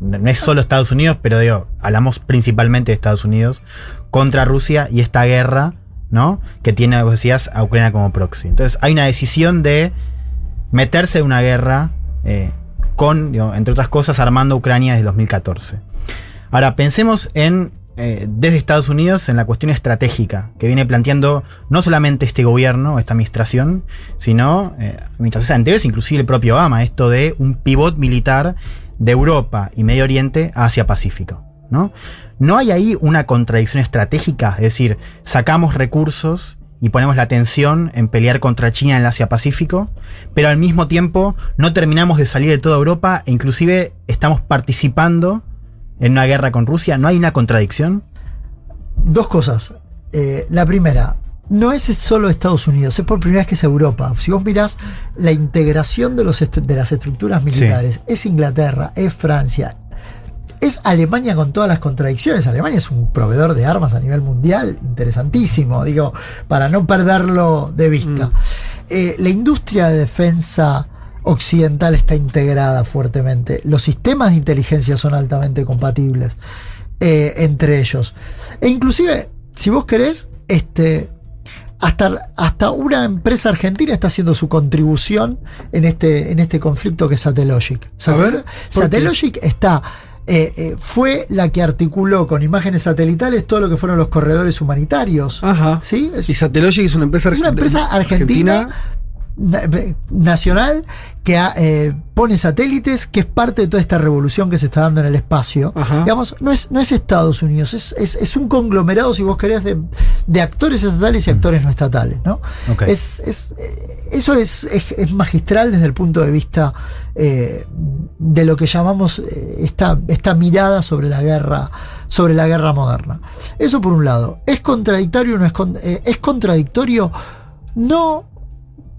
Speaker 6: No es solo Estados Unidos, pero digo, hablamos principalmente de Estados Unidos contra Rusia y esta guerra, ¿no? Que tiene, vos decías, a Ucrania como proxy. Entonces hay una decisión de meterse en una guerra eh, con, digo, entre otras cosas, armando Ucrania desde 2014. Ahora, pensemos en, eh, desde Estados Unidos, en la cuestión estratégica que viene planteando no solamente este gobierno, esta administración, sino eh, administraciones anteriores, inclusive el propio Obama, esto de un pivot militar de Europa y Medio Oriente hacia Pacífico. ¿no? ¿No hay ahí una contradicción estratégica? Es decir, sacamos recursos y ponemos la atención en pelear contra China en el Asia-Pacífico, pero al mismo tiempo no terminamos de salir de toda Europa e inclusive estamos participando en una guerra con Rusia. ¿No hay una contradicción?
Speaker 7: Dos cosas. Eh, la primera, no es solo Estados Unidos, es por primera vez que es Europa. Si vos mirás la integración de, los de las estructuras militares, es Inglaterra, es Francia, es Alemania con todas las contradicciones. Alemania es un proveedor de armas a nivel mundial interesantísimo, digo, para no perderlo de vista. Eh, la industria de defensa occidental está integrada fuertemente. Los sistemas de inteligencia son altamente compatibles eh, entre ellos. E inclusive, si vos querés, este, hasta, hasta una empresa argentina está haciendo su contribución en este, en este conflicto que es Satellogic.
Speaker 3: A ver,
Speaker 7: Satel-
Speaker 3: ¿por
Speaker 7: Satellogic está. eh, eh, fue la que articuló con imágenes satelitales todo lo que fueron los corredores humanitarios.
Speaker 3: Ajá.
Speaker 7: ¿Sí? Es,
Speaker 3: Y Satellogic es una empresa
Speaker 7: es una empresa argentina, na- nacional que ha, eh, pone satélites, que es parte de toda esta revolución que se está dando en el espacio.
Speaker 3: Ajá.
Speaker 7: Digamos, no es, no es Estados Unidos, es, es, es un conglomerado, si vos querés, de, de actores estatales y actores no estatales. ¿no? Es, es, eh, eso es, es- magistral desde el punto de vista eh, de lo que llamamos esta, esta mirada sobre la guerra sobre la guerra moderna. Eso por un lado. ¿Es contradictorio o no es, con- eh, es contradictorio? No.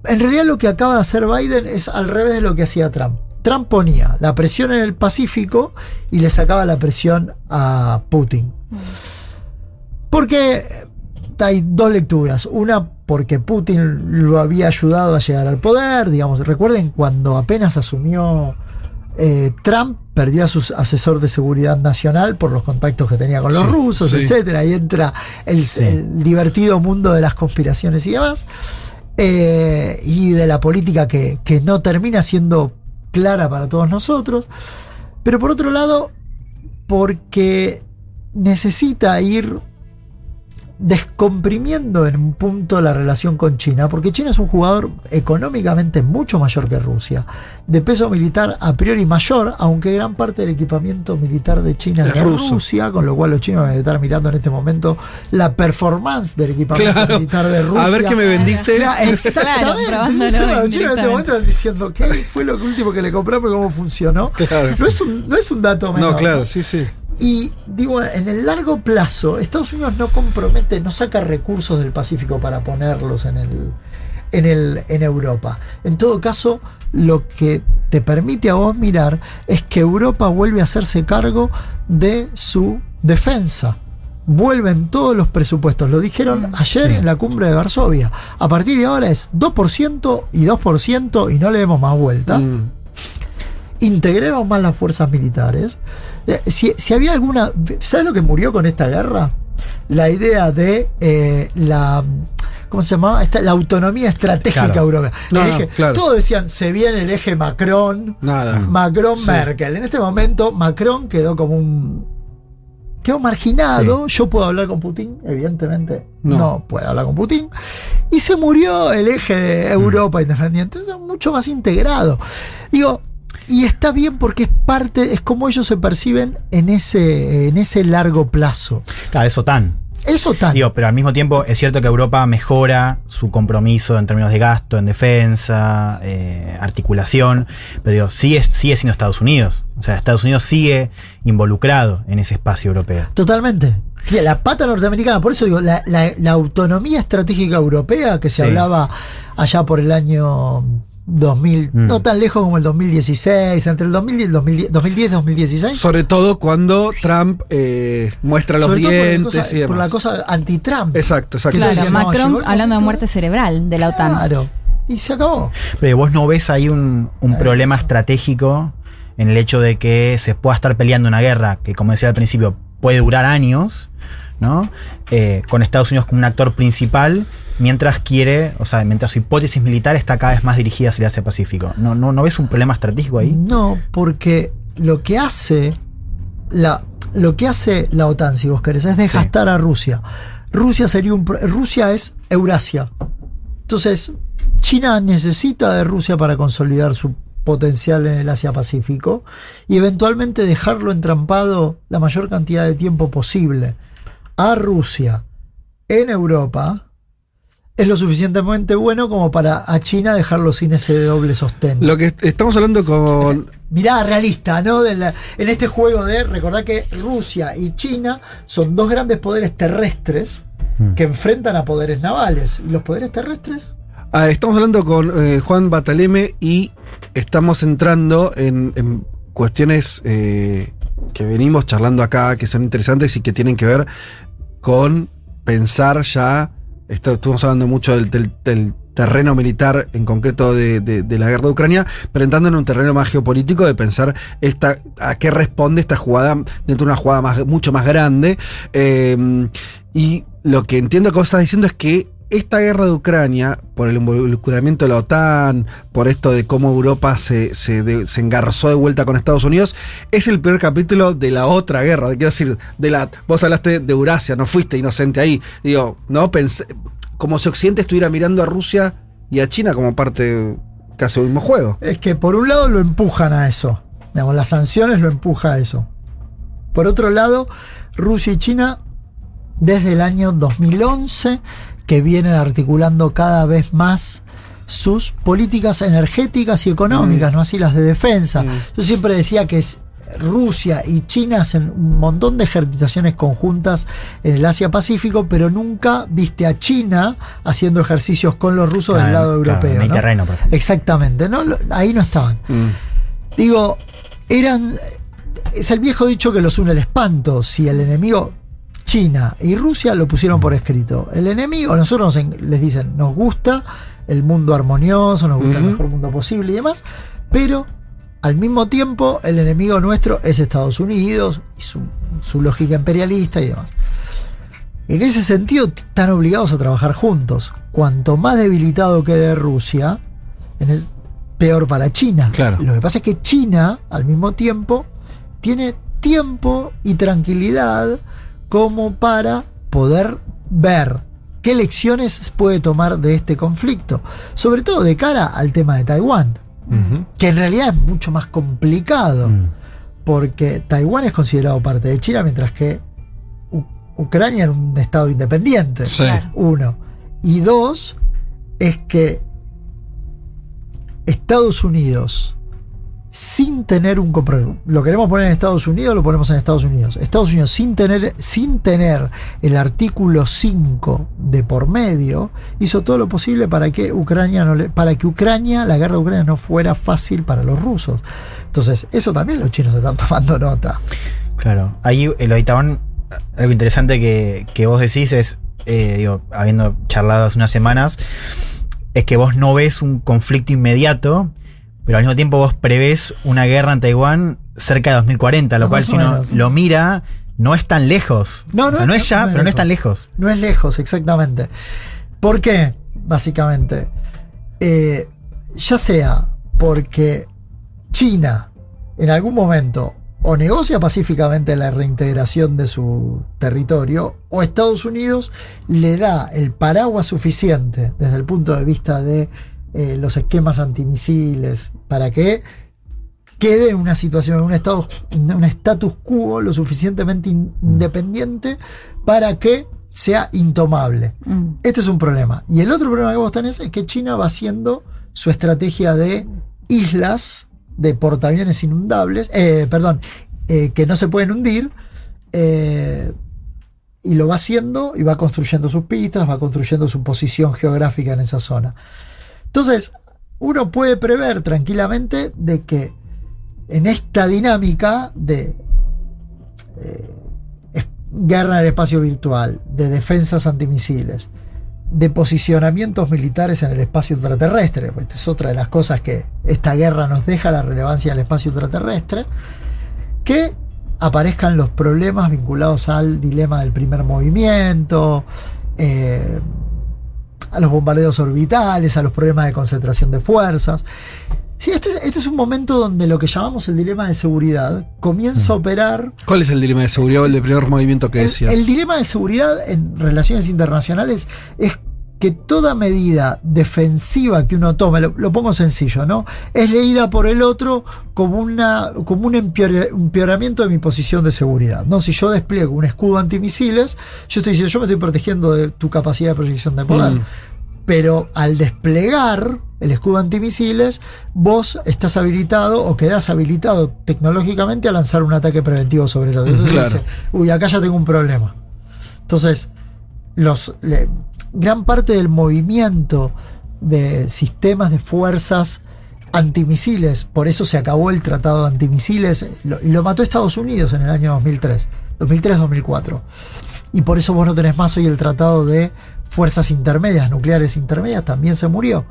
Speaker 7: En realidad lo que acaba de hacer Biden es al revés de lo que hacía Trump. Trump ponía la presión en el Pacífico y le sacaba la presión a Putin. Porque eh, hay dos lecturas. Una, porque Putin lo había ayudado a llegar al poder. Digamos, recuerden cuando apenas asumió eh, Trump, perdió a su asesor de seguridad nacional por los contactos que tenía con los
Speaker 3: Sí,
Speaker 7: rusos,
Speaker 3: sí.
Speaker 7: etcétera. Ahí entra el, el divertido mundo de las conspiraciones y demás. Eh, y de la política que, que no termina siendo clara para todos nosotros. Pero por otro lado, porque necesita ir descomprimiendo en un punto la relación con China, porque China es un jugador económicamente mucho mayor que Rusia, de peso militar a priori mayor, aunque gran parte del equipamiento militar de China es de. Rusia, con lo cual los chinos van a estar mirando en este momento la performance del equipamiento
Speaker 3: Claro.
Speaker 7: militar de Rusia.
Speaker 3: A ver qué me vendiste.
Speaker 7: Claro, exactamente.
Speaker 5: Claro,
Speaker 7: los chinos en este momento están diciendo qué fue lo último que le compramos y cómo funcionó. No, es un, no es un dato menor.
Speaker 3: No, claro, sí, sí.
Speaker 7: Y digo, en el largo plazo, Estados Unidos no compromete, no saca recursos del Pacífico para ponerlos en el, en el, en Europa. En todo caso, lo que te permite a vos mirar es que Europa vuelve a hacerse cargo de su defensa. Vuelven todos los presupuestos. Lo dijeron ayer en la cumbre de Varsovia. A partir de ahora es 2% y 2% y no le demos más vuelta
Speaker 3: Mm.
Speaker 7: integremos más las fuerzas militares. Eh, Si, si había alguna. ¿Sabes lo que murió con esta guerra? La idea de eh, la. ¿Cómo se llamaba? Esta- la autonomía estratégica
Speaker 6: Claro.
Speaker 7: europea.
Speaker 3: No, claro.
Speaker 7: Todos decían, se viene el eje Macron,
Speaker 3: Nada.
Speaker 7: Macron-Merkel. En este momento, Macron quedó como un. Quedó marginado. Yo puedo hablar con Putin, evidentemente.
Speaker 3: No.
Speaker 7: No. puedo hablar con Putin. Y se murió el eje de Europa independiente. Entonces, mucho más integrado. Digo, y está bien porque es parte, es como ellos se perciben en ese, en ese largo plazo.
Speaker 6: Claro, es OTAN.
Speaker 7: Eso tan.
Speaker 6: Digo, pero al mismo tiempo es cierto que Europa mejora su compromiso en términos de gasto, en defensa, eh, articulación, pero digo, sigue, sigue siendo Estados Unidos. O sea, Estados Unidos sigue involucrado en ese espacio europeo.
Speaker 7: Totalmente. La pata norteamericana, por eso digo, la, la- la autonomía estratégica europea que se
Speaker 6: Sí.
Speaker 7: hablaba allá por el año 2000,
Speaker 6: Mm.
Speaker 7: no tan lejos como el 2016, entre el 2010 y el 2010 2010 2016.
Speaker 3: Sobre todo cuando Trump eh, muestra los
Speaker 7: Sobre por
Speaker 3: dientes
Speaker 7: cosa-
Speaker 3: y demás.
Speaker 7: por la cosa anti-Trump.
Speaker 3: Exacto, exacto.
Speaker 5: Claro, Macron hablando de muerte cerebral de la OTAN.
Speaker 7: Claro. Y se acabó.
Speaker 6: Pero vos no ves ahí un, un problema estratégico en el hecho de que se pueda estar peleando una guerra que, como decía al principio, puede durar años, ¿no? Eh, con Estados Unidos como un actor principal, mientras quiere, o sea, mientras su hipótesis militar está cada vez más dirigida hacia el Asia Pacífico. ¿No, no, ¿No ves un problema estratégico ahí?
Speaker 7: No, porque lo que hace la, lo que hace la OTAN, si vos querés, es desgastar a Rusia. Rusia sería un Rusia es Eurasia. Entonces, China necesita de Rusia para consolidar su potencial en el Asia Pacífico y eventualmente dejarlo entrampado la mayor cantidad de tiempo posible a Rusia en Europa es lo suficientemente bueno como para a China dejarlo sin ese doble sostén.
Speaker 3: Lo que est- estamos hablando con. [laughs]
Speaker 7: mirada realista, ¿no? De la- en este juego de recordar que Rusia y China son dos grandes poderes terrestres
Speaker 6: Mm.
Speaker 7: que enfrentan a poderes navales. Y los poderes terrestres.
Speaker 3: Ah, estamos hablando con eh, Juan Bataleme y estamos entrando en, en cuestiones eh, que venimos charlando acá, que son interesantes y que tienen que ver con pensar ya. Estuvimos hablando mucho del, terreno militar, en concreto de, la guerra de Ucrania, pero entrando en un terreno más geopolítico de pensar esta, a qué responde esta jugada dentro de una jugada mucho más grande. Eh, y lo que entiendo que vos estás diciendo es que esta guerra de Ucrania, por el involucramiento de la OTAN, por esto de cómo Europa se, se, de- engarzó de vuelta con Estados Unidos, es el primer capítulo de la otra guerra. Quiero decir, de la. Vos hablaste de Eurasia, no fuiste inocente ahí. Digo, no pensé. Como si Occidente estuviera mirando a Rusia y a China como parte casi del mismo juego.
Speaker 7: Es que por un lado lo empujan a eso. Digamos, las sanciones lo empuja a eso. Por otro lado, Rusia y China, desde el año 2011, que vienen articulando cada vez más sus políticas energéticas y económicas, no así las de defensa.
Speaker 3: Mm.
Speaker 7: Yo siempre decía que es- Rusia y China hacen un montón de ejercitaciones conjuntas en el Asia Pacífico, pero nunca viste a China haciendo ejercicios con los rusos del
Speaker 6: Claro,
Speaker 7: lado
Speaker 6: claro,
Speaker 7: europeo. ¿no?
Speaker 6: Mediterráneo, por ejemplo.
Speaker 7: Exactamente, ¿no? Ahí no estaban.
Speaker 3: Mm.
Speaker 7: Digo, eran. Es el viejo dicho que los une el espanto. Si el enemigo. China y Rusia lo pusieron por escrito. El enemigo, nosotros nos les dicen, nos gusta el mundo armonioso, nos gusta el mejor mundo posible y demás, pero al mismo tiempo el enemigo nuestro es Estados Unidos y su, su lógica imperialista y demás. En ese sentido, están obligados a trabajar juntos. Cuanto más debilitado quede Rusia, es peor para China.
Speaker 3: Claro.
Speaker 7: Lo que pasa es que China, al mismo tiempo, tiene tiempo y tranquilidad como para poder ver qué lecciones puede tomar de este conflicto. Sobre todo de cara al tema de Taiwán, que en realidad es mucho más complicado
Speaker 6: Mm.
Speaker 7: porque Taiwán es considerado parte de China, mientras que U- Ucrania era un estado independiente.
Speaker 3: Sí.
Speaker 7: Uno. Y dos, es que Estados Unidos, sin tener un compromiso, lo queremos poner en Estados Unidos, lo ponemos en Estados Unidos. Estados Unidos, sin tener, sin tener el artículo 5 de por medio, hizo todo lo posible para que Ucrania no le, para que Ucrania, la guerra de Ucrania no fuera fácil para los rusos. Entonces, eso también los chinos están [laughs] tomando nota.
Speaker 6: Claro. Ahí el Oitavón, algo interesante que, que vos decís es, eh, digo, habiendo charlado hace unas semanas, es que vos no ves un conflicto inmediato, pero al mismo tiempo vos prevés una guerra en Taiwán cerca de 2040, lo
Speaker 7: No,
Speaker 6: cual si uno lo mira, no es tan lejos.
Speaker 7: No, no
Speaker 6: O sea, no
Speaker 7: es-
Speaker 6: ya, pero no es tan lejos.
Speaker 7: No es lejos, exactamente. ¿Por qué? Básicamente. Eh, ya sea porque China en algún momento o negocia pacíficamente la reintegración de su territorio o Estados Unidos le da el paraguas suficiente desde el punto de vista de eh, los esquemas antimisiles para que quede en una situación, en un, estado, en un status quo lo suficientemente in- independiente para que sea intomable.
Speaker 5: Mm.
Speaker 7: Este es un problema. Y el otro problema que vos tenés es que China va haciendo su estrategia de islas de portaaviones inundables, eh, perdón, eh, que no se pueden hundir, eh, y lo va haciendo y va construyendo sus pistas, va construyendo su posición geográfica en esa zona. Entonces, uno puede prever tranquilamente de que en esta dinámica de eh, guerra en el espacio virtual, de defensas antimisiles, de posicionamientos militares en el espacio ultraterrestre, pues esta es otra de las cosas que esta guerra nos deja, la relevancia del espacio ultraterrestre, que aparezcan los problemas vinculados al dilema del primer movimiento, eh, a los bombardeos orbitales, a los problemas de concentración de fuerzas. Sí, este, es- este es un momento donde lo que llamamos el dilema de seguridad comienza a operar
Speaker 3: ¿Cuál es el dilema de seguridad o el de primer movimiento que
Speaker 7: el,
Speaker 3: decías?
Speaker 7: el dilema de seguridad en relaciones internacionales es que toda medida defensiva que uno tome, lo, lo pongo sencillo, ¿no? Es leída por el otro como, una, como un empeoramiento de mi posición de seguridad. ¿no? Si yo despliego un escudo antimisiles, yo estoy diciendo, yo me estoy protegiendo de tu capacidad de proyección de poder.
Speaker 3: Mm.
Speaker 7: Pero al desplegar el escudo antimisiles, vos estás habilitado o quedás habilitado tecnológicamente a lanzar un ataque preventivo sobre el otro. Entonces
Speaker 3: Claro.
Speaker 7: dice, uy, acá ya tengo un problema. Entonces, los, le- gran parte del movimiento de sistemas de fuerzas antimisiles, por eso se acabó el tratado de antimisiles, lo- y lo mató Estados Unidos en el año 2003, 2003-2004. Y por eso vos no tenés más hoy el tratado de fuerzas intermedias, nucleares intermedias, también se murió.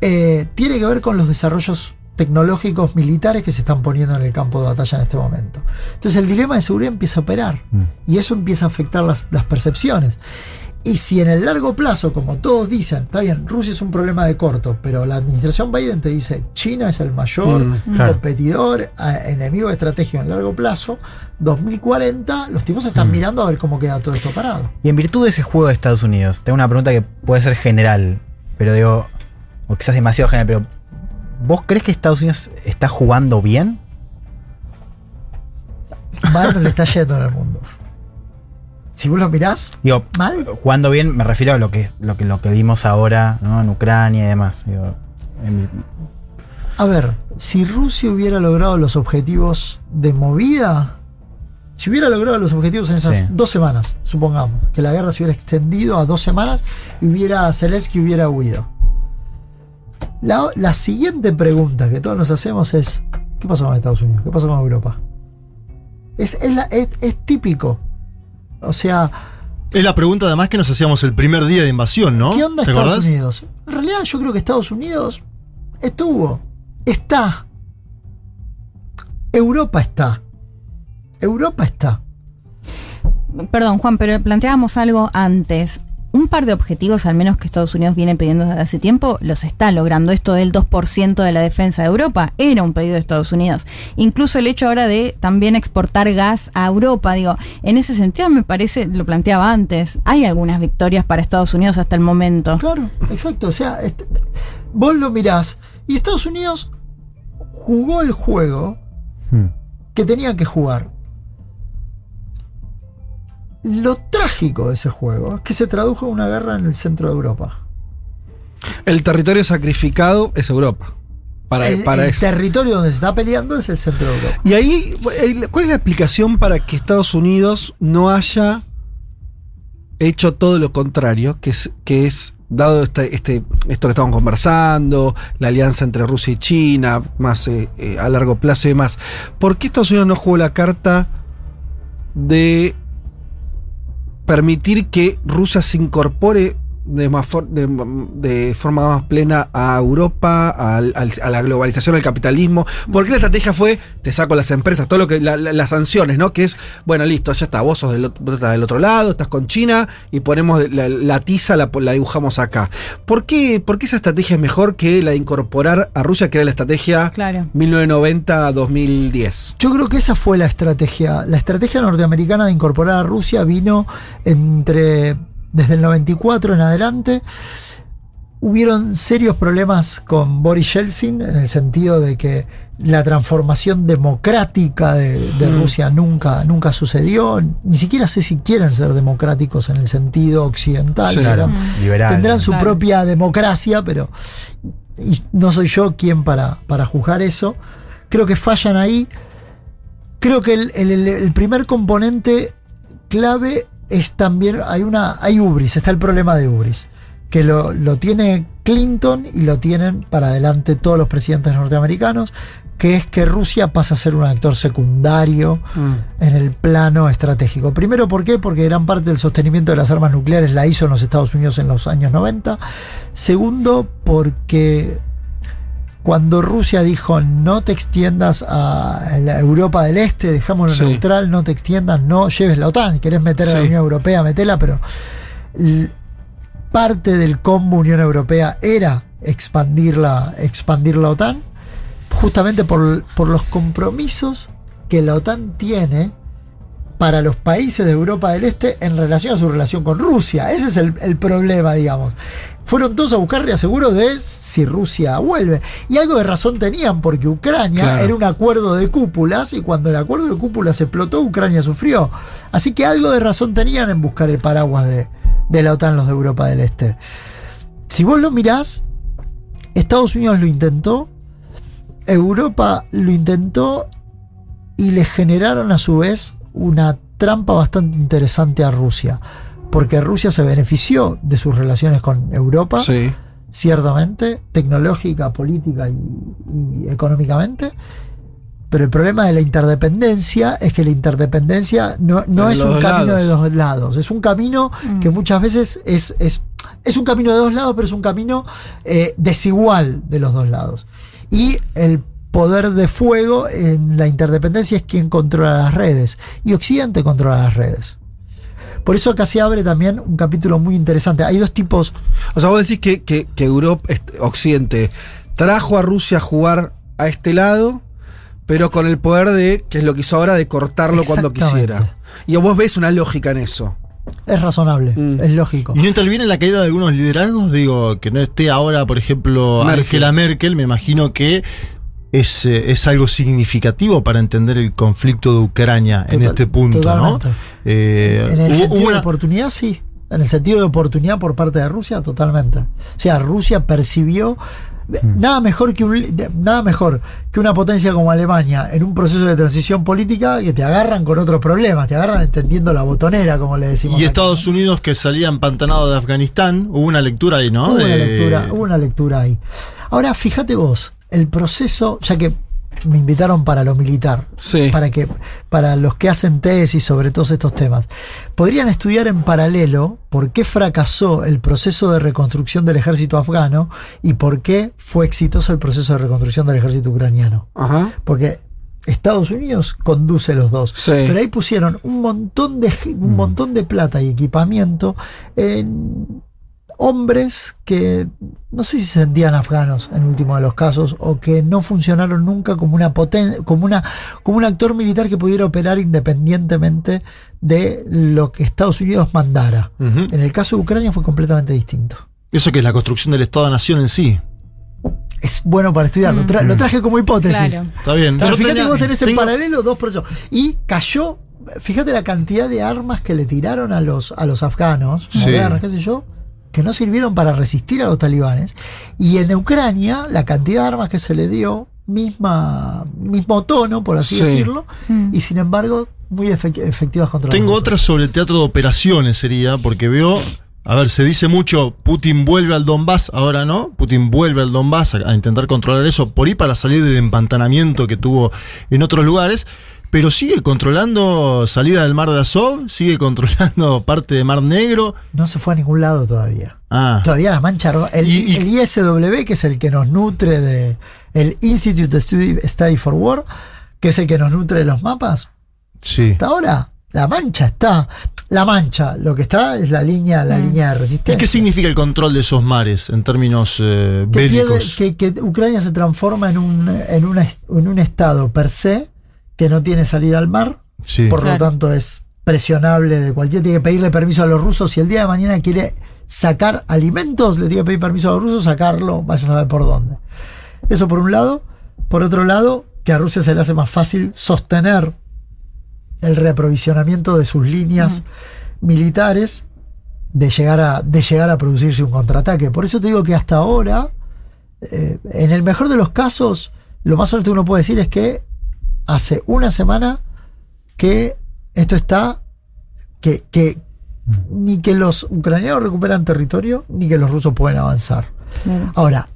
Speaker 7: Eh, tiene que ver con los desarrollos tecnológicos militares que se están poniendo en el campo de batalla en este momento. Entonces el dilema de seguridad empieza a operar y eso empieza a afectar las, las percepciones. Y si en el largo plazo, como todos dicen, está bien, Rusia es un problema de corto, pero la administración Biden te dice, China es el mayor
Speaker 3: Mm,
Speaker 6: claro.
Speaker 7: competidor, enemigo estratégico en largo plazo, 2040, los tipos están mirando a ver cómo queda todo esto parado.
Speaker 6: Y en virtud de ese juego de Estados Unidos, tengo una pregunta que puede ser general, pero digo, o quizás demasiado general, pero ¿vos crees que Estados Unidos está jugando bien?
Speaker 7: Mal le está yendo en el mundo. Si vos lo mirás,
Speaker 6: Digo,
Speaker 7: mal.
Speaker 6: jugando bien me refiero a lo que, lo que, lo que vimos ahora ¿no? en Ucrania y demás. Digo, en mi-
Speaker 7: A ver, si Rusia hubiera logrado los objetivos de movida, si hubiera logrado los objetivos en esas
Speaker 6: Sí.
Speaker 7: dos semanas, supongamos, que la guerra se hubiera extendido a dos semanas y hubiera Zelensky hubiera huido. La, la siguiente pregunta que todos nos hacemos es, ¿Qué pasó con Estados Unidos? ¿Qué pasó con Europa? Es, es, la- es- es típico. O sea,
Speaker 4: Es la pregunta además que nos hacíamos el primer día de invasión, ¿no?
Speaker 7: ¿qué onda
Speaker 4: ¿Te
Speaker 7: Estados
Speaker 4: acordás?
Speaker 7: Unidos? En realidad yo creo que Estados Unidos estuvo, está. Europa está. Europa está.
Speaker 5: Perdón, Juan, pero planteábamos algo antes. Un par de objetivos, al menos que Estados Unidos viene pidiendo desde hace tiempo, los está logrando. Esto del 2% de la defensa de Europa era un pedido de Estados Unidos. Incluso el hecho ahora de también exportar gas a Europa, digo, en ese sentido me parece, lo planteaba antes, hay algunas victorias para Estados Unidos hasta el momento.
Speaker 7: Claro, exacto. O sea, este- vos lo mirás y Estados Unidos jugó el juego
Speaker 6: Hmm.
Speaker 7: que tenía que jugar. Lo trágico de ese juego es que se tradujo en una guerra en el centro de Europa.
Speaker 3: El territorio sacrificado es Europa. Para,
Speaker 7: el
Speaker 3: para
Speaker 7: el
Speaker 3: eso.
Speaker 7: territorio donde se está peleando es el centro de Europa.
Speaker 3: Y ahí, ¿cuál es la explicación para que Estados Unidos no haya hecho todo lo contrario? Que es, que es dado este, este, esto que estamos conversando, la alianza entre Rusia y China, más eh, eh, a largo plazo y demás. ¿Por qué Estados Unidos no jugó la carta de permitir que Rusia se incorpore de, más for- de, de forma más plena a Europa, al- al- a la globalización, al capitalismo. Porque la estrategia fue, te saco las empresas, todo lo que, la- la- las sanciones, ¿no? Que es, bueno, listo, ya está, vos sos del, vos estás del otro lado, estás con China y ponemos la, la tiza, la, la dibujamos acá. ¿Por qué, ¿Por qué esa estrategia es mejor que la de incorporar a Rusia, que era la estrategia
Speaker 5: Claro.
Speaker 3: 1990-2010?
Speaker 7: Yo creo que esa fue la estrategia. La estrategia norteamericana de incorporar a Rusia vino entre desde el 94 en adelante. Hubieron serios problemas con Boris Yeltsin en el sentido de que la transformación democrática de, de
Speaker 3: Mm.
Speaker 7: Rusia nunca, nunca sucedió. Ni siquiera sé si quieren ser democráticos en el sentido occidental.
Speaker 3: Sí.
Speaker 7: serán-
Speaker 5: Mm.
Speaker 6: Liberal.
Speaker 7: tendrán su
Speaker 5: Claro.
Speaker 7: propia democracia, pero y no soy yo quien para, para juzgar eso. Creo que fallan ahí. Creo que el, el- el- el primer componente clave es también, hay una, hay ubris, está el problema de ubris, que lo, lo tiene Clinton y lo tienen para adelante todos los presidentes norteamericanos, que es que Rusia pasa a ser un actor secundario en el plano estratégico. Primero, ¿por qué? Porque gran parte del sostenimiento de las armas nucleares la hizo en los Estados Unidos en los años 90. Segundo, porque cuando Rusia dijo no te extiendas a la Europa del Este, dejámoslo
Speaker 3: Sí.
Speaker 7: neutral, no te extiendas, no lleves la OTAN, querés meter a la. Unión Europea, metela, pero parte del combo Unión Europea era expandir la, expandir la OTAN, justamente por, por los compromisos que la OTAN tiene para los países de Europa del Este en relación a su relación con Rusia. Ese es el, el problema, digamos. Fueron todos a buscar reaseguro de si Rusia vuelve. Y algo de razón tenían, porque Ucrania
Speaker 3: Claro.
Speaker 7: era un acuerdo de cúpulas y cuando el acuerdo de cúpulas explotó, Ucrania sufrió. Así que algo de razón tenían en buscar el paraguas de, de la OTAN los de Europa del Este. Si vos lo mirás, Estados Unidos lo intentó, Europa lo intentó y le generaron a su vez una trampa bastante interesante a Rusia. Porque Rusia se benefició de sus relaciones con Europa,
Speaker 3: Sí.
Speaker 7: ciertamente, tecnológica, política y, y económicamente. Pero el problema de la interdependencia es que la interdependencia no, no
Speaker 3: De
Speaker 7: es un camino de dos lados. Es un camino
Speaker 5: Mm.
Speaker 7: que muchas veces es, es, es un camino de dos lados, pero es un camino eh, desigual de los dos lados. Y el poder de fuego en la interdependencia es quien controla las redes. Y Occidente controla las redes. Por eso acá se abre también un capítulo muy interesante. Hay dos tipos
Speaker 3: O sea, vos decís que, que, que Europa, Occidente, trajo a Rusia a jugar a este lado, pero con el poder de, que es lo que hizo ahora, de cortarlo cuando quisiera. Y vos ves una lógica en eso.
Speaker 7: Es razonable,
Speaker 3: Mm.
Speaker 7: es lógico.
Speaker 4: ¿Y no interviene en la caída de algunos liderazgos? Digo, que no esté ahora, por ejemplo,
Speaker 3: Merkel.
Speaker 4: Angela Merkel, me imagino que es, eh, es algo significativo para entender el conflicto de Ucrania en este punto,
Speaker 7: totalmente.
Speaker 4: ¿no? Eh,
Speaker 7: en el
Speaker 4: hubo-
Speaker 7: sentido
Speaker 4: hubo
Speaker 7: de oportunidad, sí. En el sentido de oportunidad por parte de Rusia, totalmente. O sea, Rusia percibió
Speaker 4: Mm.
Speaker 7: nada mejor que un, nada mejor que una potencia como Alemania en un proceso de transición política que te agarran con otros problemas, te agarran entendiendo la botonera, como le decimos.
Speaker 4: y Estados
Speaker 7: ¿no?
Speaker 4: Unidos que salía empantanado de Afganistán, hubo una lectura ahí, ¿no?
Speaker 7: Hubo una lectura, hubo una lectura ahí. Ahora, fíjate vos, el proceso, ya que me invitaron para lo militar.
Speaker 3: Sí.
Speaker 7: Para que, para los que hacen tesis sobre todos estos temas. Podrían estudiar en paralelo por qué fracasó el proceso de reconstrucción del ejército afgano y por qué fue exitoso el proceso de reconstrucción del ejército ucraniano.
Speaker 3: Ajá.
Speaker 7: Porque Estados Unidos conduce los dos.
Speaker 3: Sí.
Speaker 7: Pero ahí pusieron un montón de un montón de plata y equipamiento en hombres que no sé si se sentían afganos en último de los casos o que no funcionaron nunca como una poten como una como un actor militar que pudiera operar independientemente de lo que Estados Unidos mandara. En el caso de Ucrania fue completamente distinto.
Speaker 4: Eso que es la construcción del Estado-Nación en sí.
Speaker 7: Es bueno para estudiar, lo,
Speaker 5: Mm.
Speaker 7: tra- lo traje como hipótesis.
Speaker 5: Claro.
Speaker 4: Está bien.
Speaker 7: Pero
Speaker 4: Yo
Speaker 7: fíjate
Speaker 4: tenía-
Speaker 7: que vos tenés en
Speaker 4: tengo-
Speaker 7: paralelo dos procesos. Y cayó, fíjate la cantidad de armas que le tiraron a los, a los afganos,
Speaker 4: Sí.
Speaker 7: modernas, qué sé yo, que no sirvieron para resistir a los talibanes. Y en Ucrania, la cantidad de armas que se le dio, misma, mismo tono, por así
Speaker 3: Sí.
Speaker 7: decirlo,
Speaker 5: Mm.
Speaker 7: y sin embargo, muy efec- efectivas contra los
Speaker 4: Tengo
Speaker 7: rusos.
Speaker 4: otra sobre el teatro de operaciones, sería, porque veo. A ver, se dice mucho, Putin vuelve al Donbass, ahora no, Putin vuelve al Donbass a, a intentar controlar eso, por ahí para salir del empantanamiento que tuvo en otros lugares, pero sigue controlando salida del mar de Azov, sigue controlando [laughs] parte de Mar Negro.
Speaker 7: No se fue a ningún lado todavía.
Speaker 4: Ah,
Speaker 7: Todavía la mancha roja. El,
Speaker 4: Y- y-
Speaker 7: el ISW, que es el que nos nutre de. El Institute Study, Study for War, que es el que nos nutre de los mapas.
Speaker 4: sí.
Speaker 7: Hasta ahora, la mancha está. La mancha, lo que está es la línea, la línea de
Speaker 4: ¿Y
Speaker 7: resistencia.
Speaker 4: qué significa el control de esos mares en términos eh,
Speaker 7: que, pierde-
Speaker 4: bélicos?
Speaker 7: que, que Ucrania se transforma en un, en, una- en un estado per se que no tiene salida al mar,
Speaker 4: sí.
Speaker 7: por lo tanto es presionable de cualquier. Tiene que pedirle permiso a los rusos. Si el día de mañana quiere sacar alimentos, le tiene que pedir permiso a los rusos, sacarlo, vaya a saber por dónde. Eso por un lado. Por otro lado, que a Rusia se le hace más fácil sostener el reaprovisionamiento de sus líneas militares de llegar, a, de llegar a producirse un contraataque. Por eso te digo que hasta ahora, eh, en el mejor de los casos, lo más alto que uno puede decir es que hace una semana que esto está, que, que ni que los ucranianos recuperan territorio, ni que los rusos pueden avanzar.
Speaker 5: Claro.
Speaker 7: Ahora,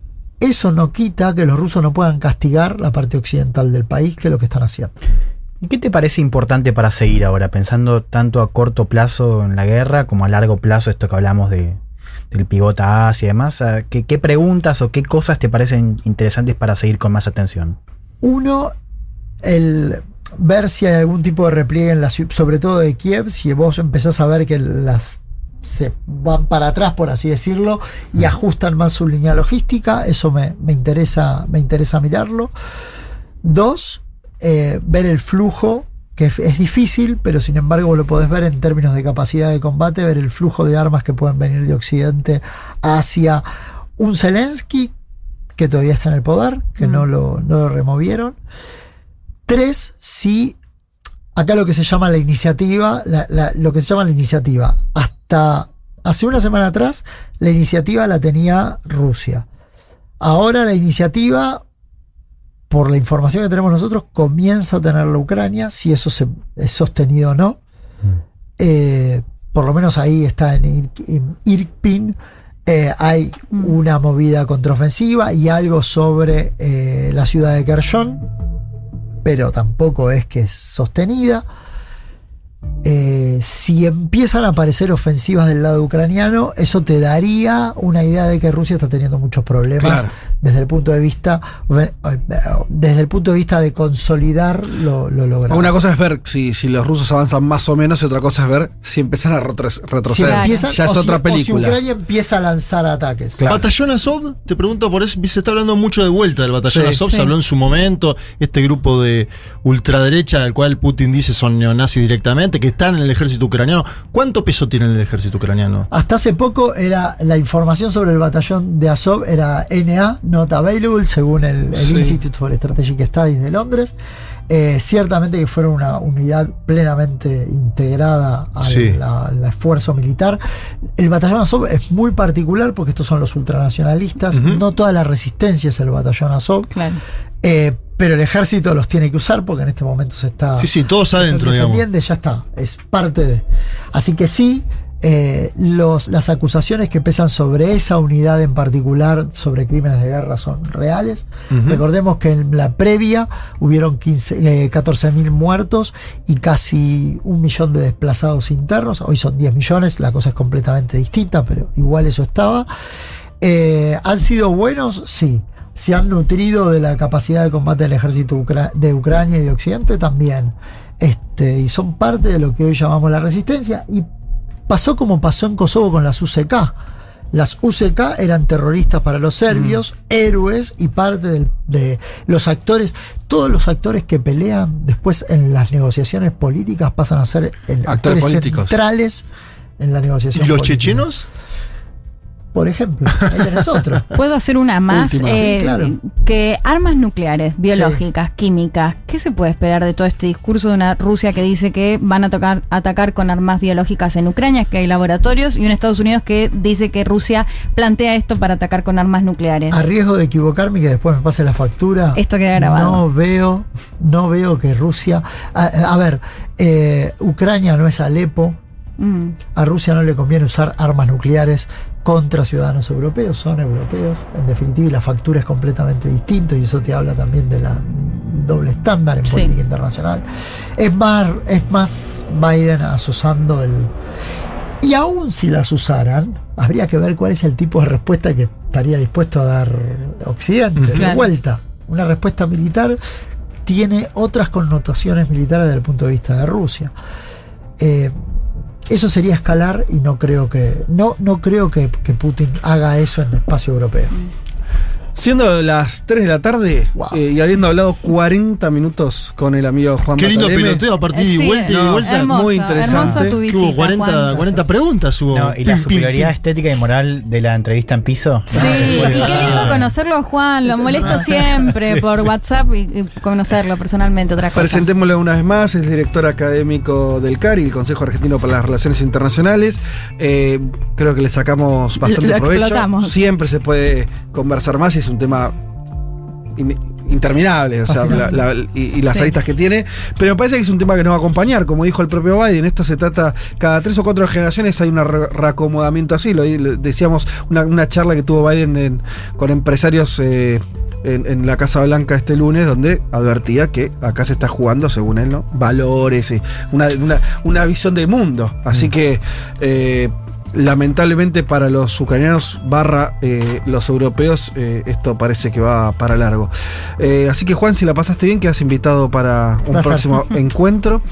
Speaker 7: eso no quita que los rusos no puedan castigar la parte occidental del país, que es lo que están haciendo.
Speaker 6: ¿Y qué te parece importante para seguir ahora, pensando tanto a corto plazo en la guerra como a largo plazo, esto que hablamos de, del pivota Asia y demás? ¿A ¿Qué, ¿Qué preguntas o qué cosas te parecen interesantes para seguir con más atención?
Speaker 7: Uno, el ver si hay algún tipo de repliegue en la sobre todo de Kiev, si vos empezás a ver que las se van para atrás, por así decirlo, y ajustan más su línea logística, eso me, me interesa, me interesa mirarlo. Dos, eh, ver el flujo, que es, es difícil, pero sin embargo lo podés ver en términos de capacidad de combate, ver el flujo de armas que pueden venir de Occidente hacia un Zelensky que todavía está en el poder, que no, lo, no lo removieron. Tres, si acá lo que se llama la iniciativa, la- la- lo que se llama la iniciativa, hasta hace una semana atrás, la iniciativa la tenía Rusia. Ahora la iniciativa, por la información que tenemos nosotros, comienza a tener la Ucrania, si eso se, es sostenido o no. Eh, por lo menos ahí está en, Ir- en Irpin. eh, hay una movida contraofensiva y algo sobre eh, la ciudad de Kherson, pero tampoco es que es sostenida. Eh, si empiezan a aparecer ofensivas del lado ucraniano, eso te daría una idea de que Rusia está teniendo muchos problemas
Speaker 3: Claro.
Speaker 7: desde el punto de vista desde el punto de vista de consolidar lo, lo logrado.
Speaker 3: Una cosa es ver si, si los rusos avanzan más o menos y otra cosa es ver si empiezan a retro-
Speaker 7: si
Speaker 3: retroceder.
Speaker 7: empiezan-
Speaker 3: ya es
Speaker 7: o si-
Speaker 3: otra
Speaker 7: o si
Speaker 3: película.
Speaker 7: Ucrania empieza a lanzar ataques.
Speaker 3: Claro.
Speaker 4: Batallón Azov, te pregunto por eso, se está hablando mucho de vuelta del Batallón
Speaker 3: Sí.
Speaker 4: Azov,
Speaker 5: Sí.
Speaker 4: se habló en su momento, este grupo de ultraderecha al cual Putin dice son neonazis directamente, que están en el ejército ucraniano. ¿Cuánto peso tiene en el ejército ucraniano?
Speaker 7: Hasta hace poco era la información sobre el batallón de Azov era NA, not available, según el, el
Speaker 3: Sí.
Speaker 7: Institute for Strategic Studies de Londres. Eh, ciertamente que fueron una unidad plenamente integrada al,
Speaker 4: Sí.
Speaker 7: la- al esfuerzo militar. El batallón Azov es muy particular porque estos son los ultranacionalistas. No toda la resistencia es el batallón Azov.
Speaker 5: Claro.
Speaker 7: Eh, pero el ejército los tiene que usar porque en este momento se está
Speaker 4: Sí, sí, todos adentro, digamos.
Speaker 7: defendiendo, ya está, es parte de. Así que sí, eh, los, las acusaciones que pesan sobre esa unidad en particular, sobre crímenes de guerra, son reales. Recordemos que en la previa hubieron 15, eh, 14.000 muertos y casi un millón de desplazados internos. Hoy son 10 millones, la cosa es completamente distinta, pero igual eso estaba. Eh, ¿Han sido buenos? Sí. ¿Se han nutrido de la capacidad de combate del ejército ucra- de Ucrania y de Occidente? También. Este, y son parte de lo que hoy llamamos la resistencia. Y pasó como pasó en Kosovo con las UCK. Las UCK eran terroristas para los serbios, héroes y parte del- de los actores. Todos los actores que pelean después en las negociaciones políticas pasan a ser actores
Speaker 3: políticos.
Speaker 7: centrales en la negociación.
Speaker 4: ¿Y los
Speaker 7: política.
Speaker 4: chechenos?
Speaker 7: Por ejemplo, ahí tenés otro.
Speaker 5: Puedo hacer una más. Eh,
Speaker 7: Sí, claro.
Speaker 5: Que armas nucleares, biológicas, químicas. ¿Qué se puede esperar de todo este discurso de una Rusia que dice que van a tocar, atacar con armas biológicas en Ucrania, que hay laboratorios, y un Estados Unidos que dice que Rusia plantea esto para atacar con armas nucleares?
Speaker 7: A riesgo de equivocarme y que después me pase la factura.
Speaker 5: Esto queda grabado.
Speaker 7: No veo, no veo que Rusia. A, a ver, eh, Ucrania no es Alepo.
Speaker 5: Mm.
Speaker 7: A Rusia no le conviene usar armas nucleares contra ciudadanos europeos, son europeos. En definitiva, la factura es completamente distinta y eso te habla también de la doble estándar en
Speaker 5: Sí.
Speaker 7: política internacional. Es más, es más Biden asusando el. Y aún si las usaran, habría que ver cuál es el tipo de respuesta que estaría dispuesto a dar Occidente. De vuelta, una respuesta militar tiene otras connotaciones militares desde el punto de vista de Rusia. Eh, eso sería escalar y no creo que no no creo que, Putin haga eso en el espacio europeo.
Speaker 3: Siendo las 3 de la tarde
Speaker 7: Wow.
Speaker 3: eh, y habiendo hablado 40 minutos con el amigo Juan
Speaker 4: Qué lindo
Speaker 3: Bataleme,
Speaker 4: peloteo a partir
Speaker 5: Eh, sí,
Speaker 4: vuelta y vuelta.
Speaker 5: hermoso,
Speaker 3: muy interesante.
Speaker 5: tu visita,
Speaker 4: hubo 40,
Speaker 5: Juan.
Speaker 4: 40 preguntas hubo.
Speaker 6: No, y la
Speaker 4: Pim,
Speaker 6: superioridad
Speaker 4: pim.
Speaker 6: estética y moral de la entrevista en piso.
Speaker 5: Sí, y qué lindo conocerlo a Juan, lo molesto siempre por WhatsApp y, y conocerlo personalmente, otra cosa.
Speaker 3: Presentémoslo una vez más, es director académico del CARI, el Consejo Argentino para las Relaciones Internacionales. Eh, creo que le sacamos bastante
Speaker 5: Lo- lo
Speaker 3: provecho.
Speaker 5: explotamos.
Speaker 3: Siempre se puede conversar más y es un tema in- interminable, o sea,
Speaker 7: Fascinante.
Speaker 3: la- la- y, y las
Speaker 5: Sí.
Speaker 3: aristas que tiene. Pero me parece que es un tema que nos va a acompañar, como dijo el propio Biden. Esto se trata, cada tres o cuatro generaciones hay un re- reacomodamiento así. Lo decíamos, una, una charla que tuvo Biden en- con empresarios. eh, en, en la Casa Blanca este lunes, donde advertía que acá se está jugando, según él, ¿no? Valores y una, una, una visión del mundo. Así que eh, lamentablemente para los ucranianos barra eh, los europeos, eh, esto parece que va para largo. Eh, así que Juan, si la pasaste bien, quedas invitado para un próximo [laughs] encuentro.